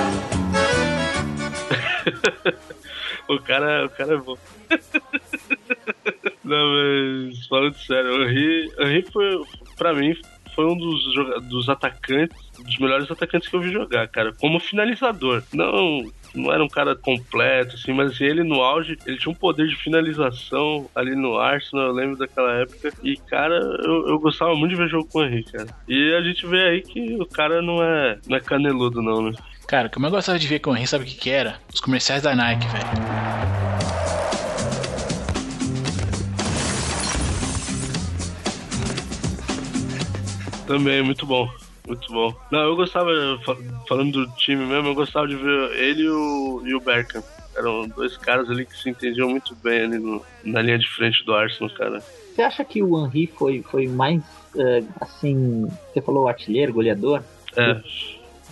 O cara, o cara é bom. Não, mas falando sério, o Henry foi, pra mim, foi um dos, dos atacantes, dos melhores atacantes que eu vi jogar, cara. Como finalizador. Não, não era um cara completo, assim, mas assim, ele no auge, ele tinha um poder de finalização ali no Arsenal, eu lembro daquela época. E, cara, eu, eu gostava muito de ver jogo com o Henry, cara. E a gente vê aí que o cara não é, não é caneludo, não, né? Cara, o que eu mais gostava de ver com o Henry, sabe o que que era? Os comerciais da Nike, velho. Também, muito bom. Muito bom. Não, eu gostava, fa- falando do time mesmo, eu gostava de ver ele e o, e o. Eram dois caras ali que se entendiam muito bem ali no- na linha de frente do Arsenal, cara. Você acha que o Henry foi, foi mais, eh, assim, você falou artilheiro, goleador, É.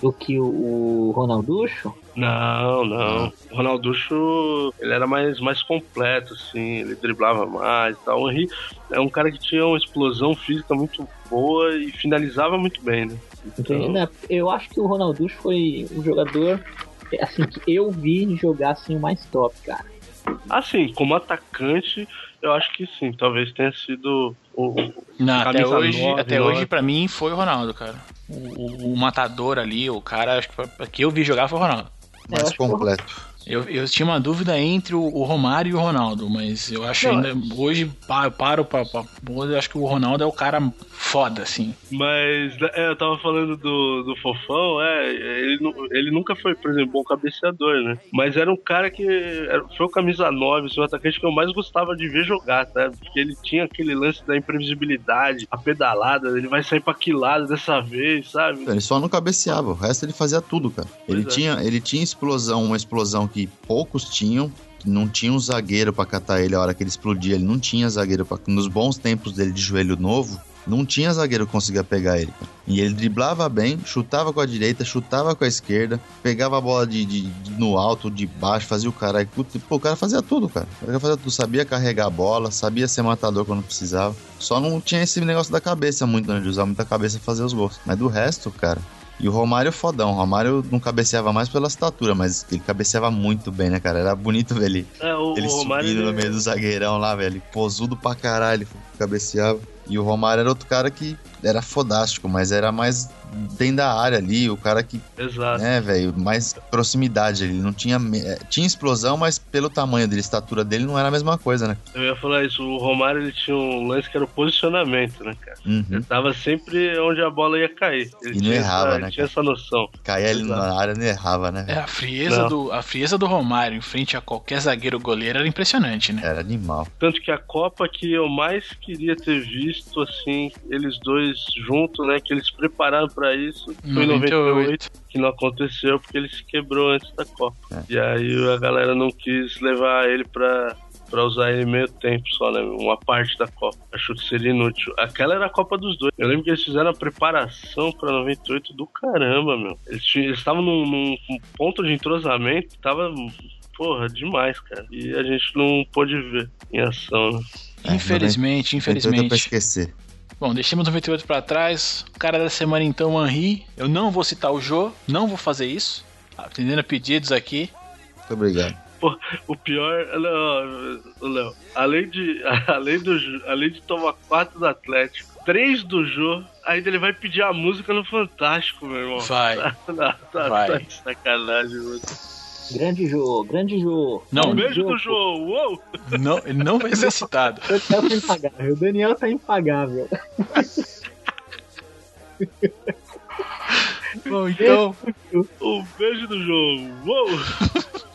do que o, o Ronalducho? Não, não. O Ronalducho, ele era mais, mais completo, assim, ele driblava mais e tal. O Henry é um cara que tinha uma explosão física muito boa e finalizava muito bem, né? Entendi, né? Eu acho que o Ronalducho foi um jogador, assim, que eu vi jogar, assim, o mais top, cara. Assim, como atacante, eu acho que sim. Talvez tenha sido o. Não, até hoje, nove, até nove. hoje pra mim foi o Ronaldo, cara. O, o- o matador ali, o cara acho que, pra- que eu vi jogar foi o Ronaldo. É, Mais completo. Eu, eu tinha uma dúvida entre o, o Romário e o Ronaldo, mas eu acho Não, ainda. Hoje pa- paro pra, pra. Eu acho que o Ronaldo é o cara foda, assim. Mas é, eu tava falando do, do Fofão, é, ele, ele nunca foi, por exemplo, bom cabeceador, né? Mas era um cara que era- foi o camisa 9, assim, o atacante que eu mais gostava de ver jogar, tá? Porque ele tinha aquele lance da imprevisibilidade, a pedalada, ele vai sair pra que lado dessa vez, sabe? Ele só não cabeceava, o resto ele fazia tudo, cara. Ele Pois é. tinha, ele tinha explosão, uma explosão que poucos tinham. Não tinha um zagueiro pra catar ele a hora que ele explodia. Ele não tinha zagueiro pra. Nos bons tempos dele de joelho novo, não tinha zagueiro que conseguia pegar ele. E ele driblava bem, chutava com a direita, chutava com a esquerda, pegava a bola de, de- de- no alto, de baixo, fazia o cara. Pô, o cara fazia tudo, cara. O cara fazia tudo, sabia carregar a bola, sabia ser matador quando precisava. Só não tinha esse negócio da cabeça muito, né? De usar muita cabeça pra fazer os gols. Mas do resto, cara. E o Romário é fodão. O Romário não cabeceava mais pela estatura, mas ele cabeceava muito bem, né, cara? Era bonito ver ele, É, o, ele o Romário. subindo no ele- meio do zagueirão lá, velho. Posudo pra caralho, cabeceava. E o Romário era outro cara que era fodástico, mas era mais dentro da área ali, o cara que, Exato. né, velho, mais proximidade. Ele não tinha. eh, Tinha explosão, mas pelo tamanho dele, estatura dele não era a mesma coisa, né? Eu ia falar isso, o Romário ele tinha um lance que era o posicionamento, né, cara? Uhum. Ele tava sempre onde a bola ia cair. Ele E não tinha errava, essa, né, ele tinha essa noção. Caía ele Exato. na área não errava, né? É, a frieza, Não. do, a frieza do Romário em frente a qualquer zagueiro goleiro era impressionante, né? Era animal. Tanto que a Copa que eu mais queria ter visto, assim, eles dois juntos, né? Que eles se prepararam pra isso. Foi em 98, que não aconteceu porque ele se quebrou antes da Copa. É. E aí a galera não quis levar ele pra, pra usar ele meio tempo só, né? Uma parte da Copa. Achou que seria inútil. Aquela era a Copa dos dois. Eu lembro que eles fizeram a preparação pra 98 do caramba, meu. Eles eles estavam num, num- ponto de entrosamento que tava. Porra, demais, cara. E a gente não pôde ver em ação, né? É, Infelizmente, 98 é pra infelizmente. esquecer. Bom, deixemos o 98 pra trás. O cara da semana então, o Henry. Eu não vou citar o Jô, não vou fazer isso. Atendendo a pedidos aqui. Muito obrigado. Pô, o pior, não, Léo, além de, além do, além de tomar quatro do Atlético, três do Jô, ainda ele vai pedir a música no Fantástico, meu irmão. Vai. Tá, tá, Vai. tá de sacanagem, mano. Grande Jô, grande Jô. Não, Um grande beijo do Jô, uou! Não, ele não vai ser citado. O Daniel tá impagável. O Daniel tá impagável. Bom, então. Um beijo do Jô, uou!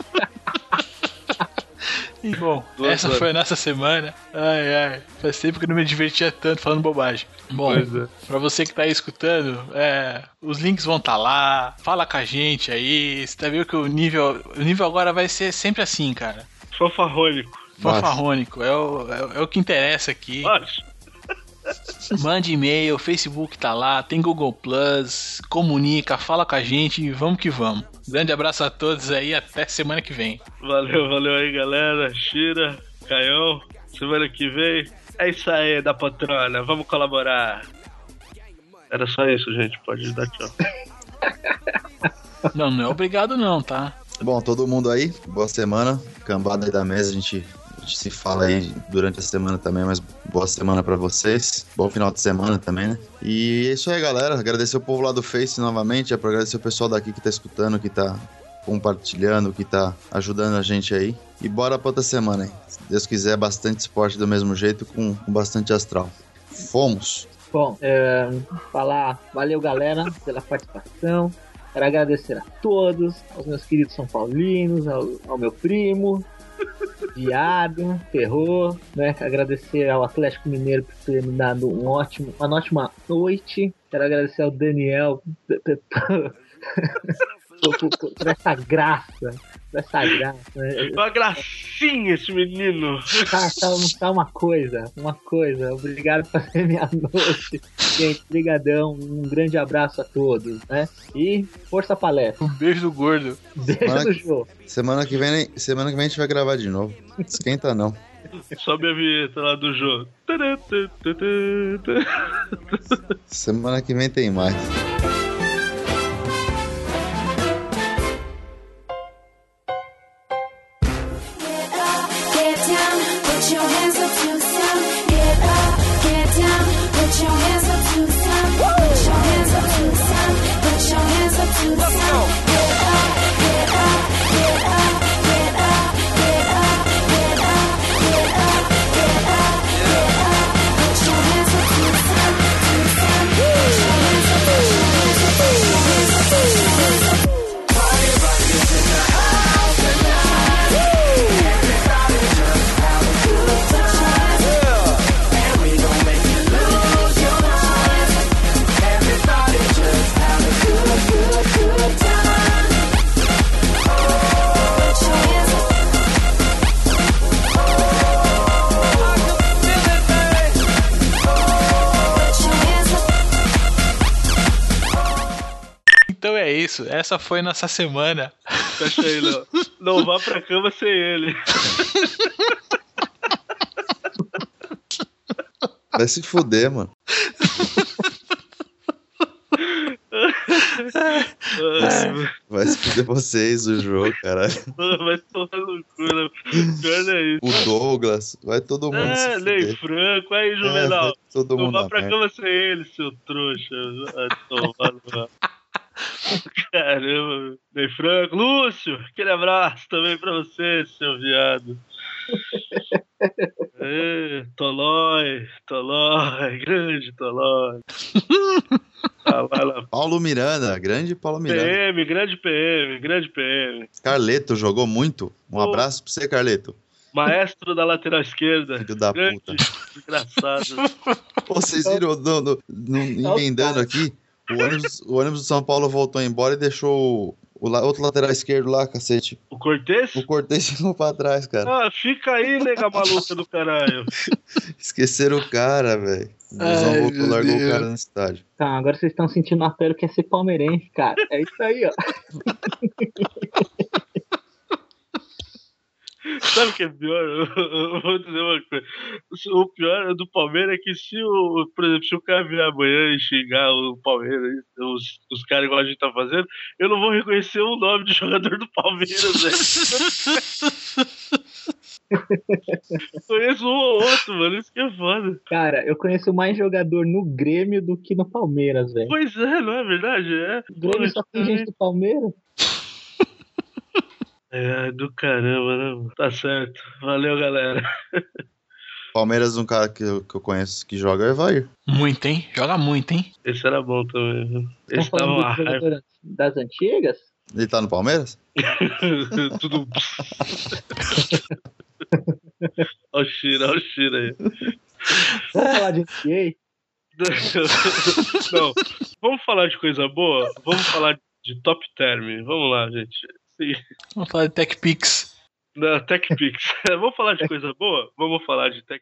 E bom, Duas essa horas. foi a nossa semana. Ai, ai. Faz tempo que eu não me divertia tanto falando bobagem. Bom, é. pra você que tá aí escutando, é, os links vão estar lá. Fala com a gente aí. Você tá vendo que o nível, o nível agora vai ser sempre assim, cara. Fanfarrônico. Fanfarrônico. É o, é, é o que interessa aqui. Acho. Mande e-mail, Facebook tá lá, tem Google Plus, comunica, fala com a gente e vamos que vamos. Grande abraço a todos aí, até semana que vem. Valeu, valeu aí, galera. Shira, Caião, semana que vem. É isso aí, da patrona. Vamos colaborar. Era só isso, gente. Pode dar tchau. Não, não é obrigado não, tá? Bom, todo mundo aí, boa semana. Cambada aí da mesa, a gente, a gente se fala aí durante a semana também, mas boa semana pra vocês. Bom final de semana também, né? E é isso aí, galera. Agradecer o povo lá do Face novamente, é agradecer o pessoal daqui que tá escutando, que tá compartilhando, que tá ajudando a gente aí. E bora pra outra semana aí. Se Deus quiser, bastante esporte do mesmo jeito, com, com bastante astral. Fomos! Bom, é, falar valeu galera pela participação. Quero agradecer a todos, aos meus queridos São Paulinos, ao, ao meu primo. Viado, ferrou, né? Agradecer ao Atlético Mineiro por ter me dado um ótimo, uma ótima noite. Quero agradecer ao Daniel por, por- por- por essa graça, essa graça. né? Uma gracinha esse menino. Tá, tá, tá uma coisa, uma coisa. Obrigado por fazer minha noite. Gente, brigadão. Um grande abraço a todos, né? E força palestra. Um beijo do gordo. Beijo Semana do jogo. Semana que vem, semana que vem a gente vai gravar de novo. Esquenta não. Sobe a vinheta lá do jogo. Semana que vem tem mais. Essa foi nossa semana. Fecha aí, não. Não vá pra cama sem ele. Vai se fuder, mano. Ah, Vai se fuder vocês, o jogo, caralho. Vai tomar no cu, né? Não é isso. O Douglas, vai todo mundo É, se fuder. Franco, aí, É, Juvenal. vai todo não mundo vá na pra merda. cama sem ele, seu trouxa. Vai tomar no. Caramba, Ney Franco. Lúcio, aquele abraço também pra você, seu viado. Ê, Tolói, Tolói, grande Tolói. Lá. Paulo Miranda, grande Paulo Miranda. PM, grande PM, grande PM. Carleto jogou muito. Um abraço pra você, Carleto. Maestro da lateral esquerda. Filho da grande, puta. Desgraçado. Ô, Vocês viram, no, no- no- emendando aqui, o ônibus, o ônibus do São Paulo voltou embora e deixou o, o la- outro lateral esquerdo lá, cacete. O Cortez? O Cortez ficou pra trás, cara. Ah, fica aí, nega maluca do caralho. Esqueceram o cara, velho. O Ai, voltou, largou Deus. o cara no estádio. Tá, agora vocês estão sentindo a pele que é ser palmeirense, cara. É isso aí, ó. Sabe o que é pior? Eu vou dizer uma coisa. O pior do Palmeiras é que se o, por exemplo, se o cara vier amanhã e xingar o Palmeiras, os, os caras igual a gente tá fazendo, eu não vou reconhecer o nome de jogador do Palmeiras, velho. Conheço um ou outro, mano. Isso que é foda. Cara, eu conheço mais jogador no Grêmio do que no Palmeiras, velho. Pois é, não é verdade? É. O Grêmio só tem gente do Palmeiras. É, do caramba, né? mano? Tá certo. Valeu, galera. Palmeiras, um cara que eu, que eu conheço que joga é o Evair. Muito, hein? Joga muito, hein? Esse era bom também. viu? Esse tava uma raiva. das antigas? Ele tá no Palmeiras? Tudo. Olha o Shira, olha o Shira aí. Vamos falar de NBA? Não, vamos falar de coisa boa? Vamos falar de top term. Vamos lá, gente. Sim. Vamos falar de TechPix. Não, TechPix. Vamos falar de coisa boa? Vamos falar de Tech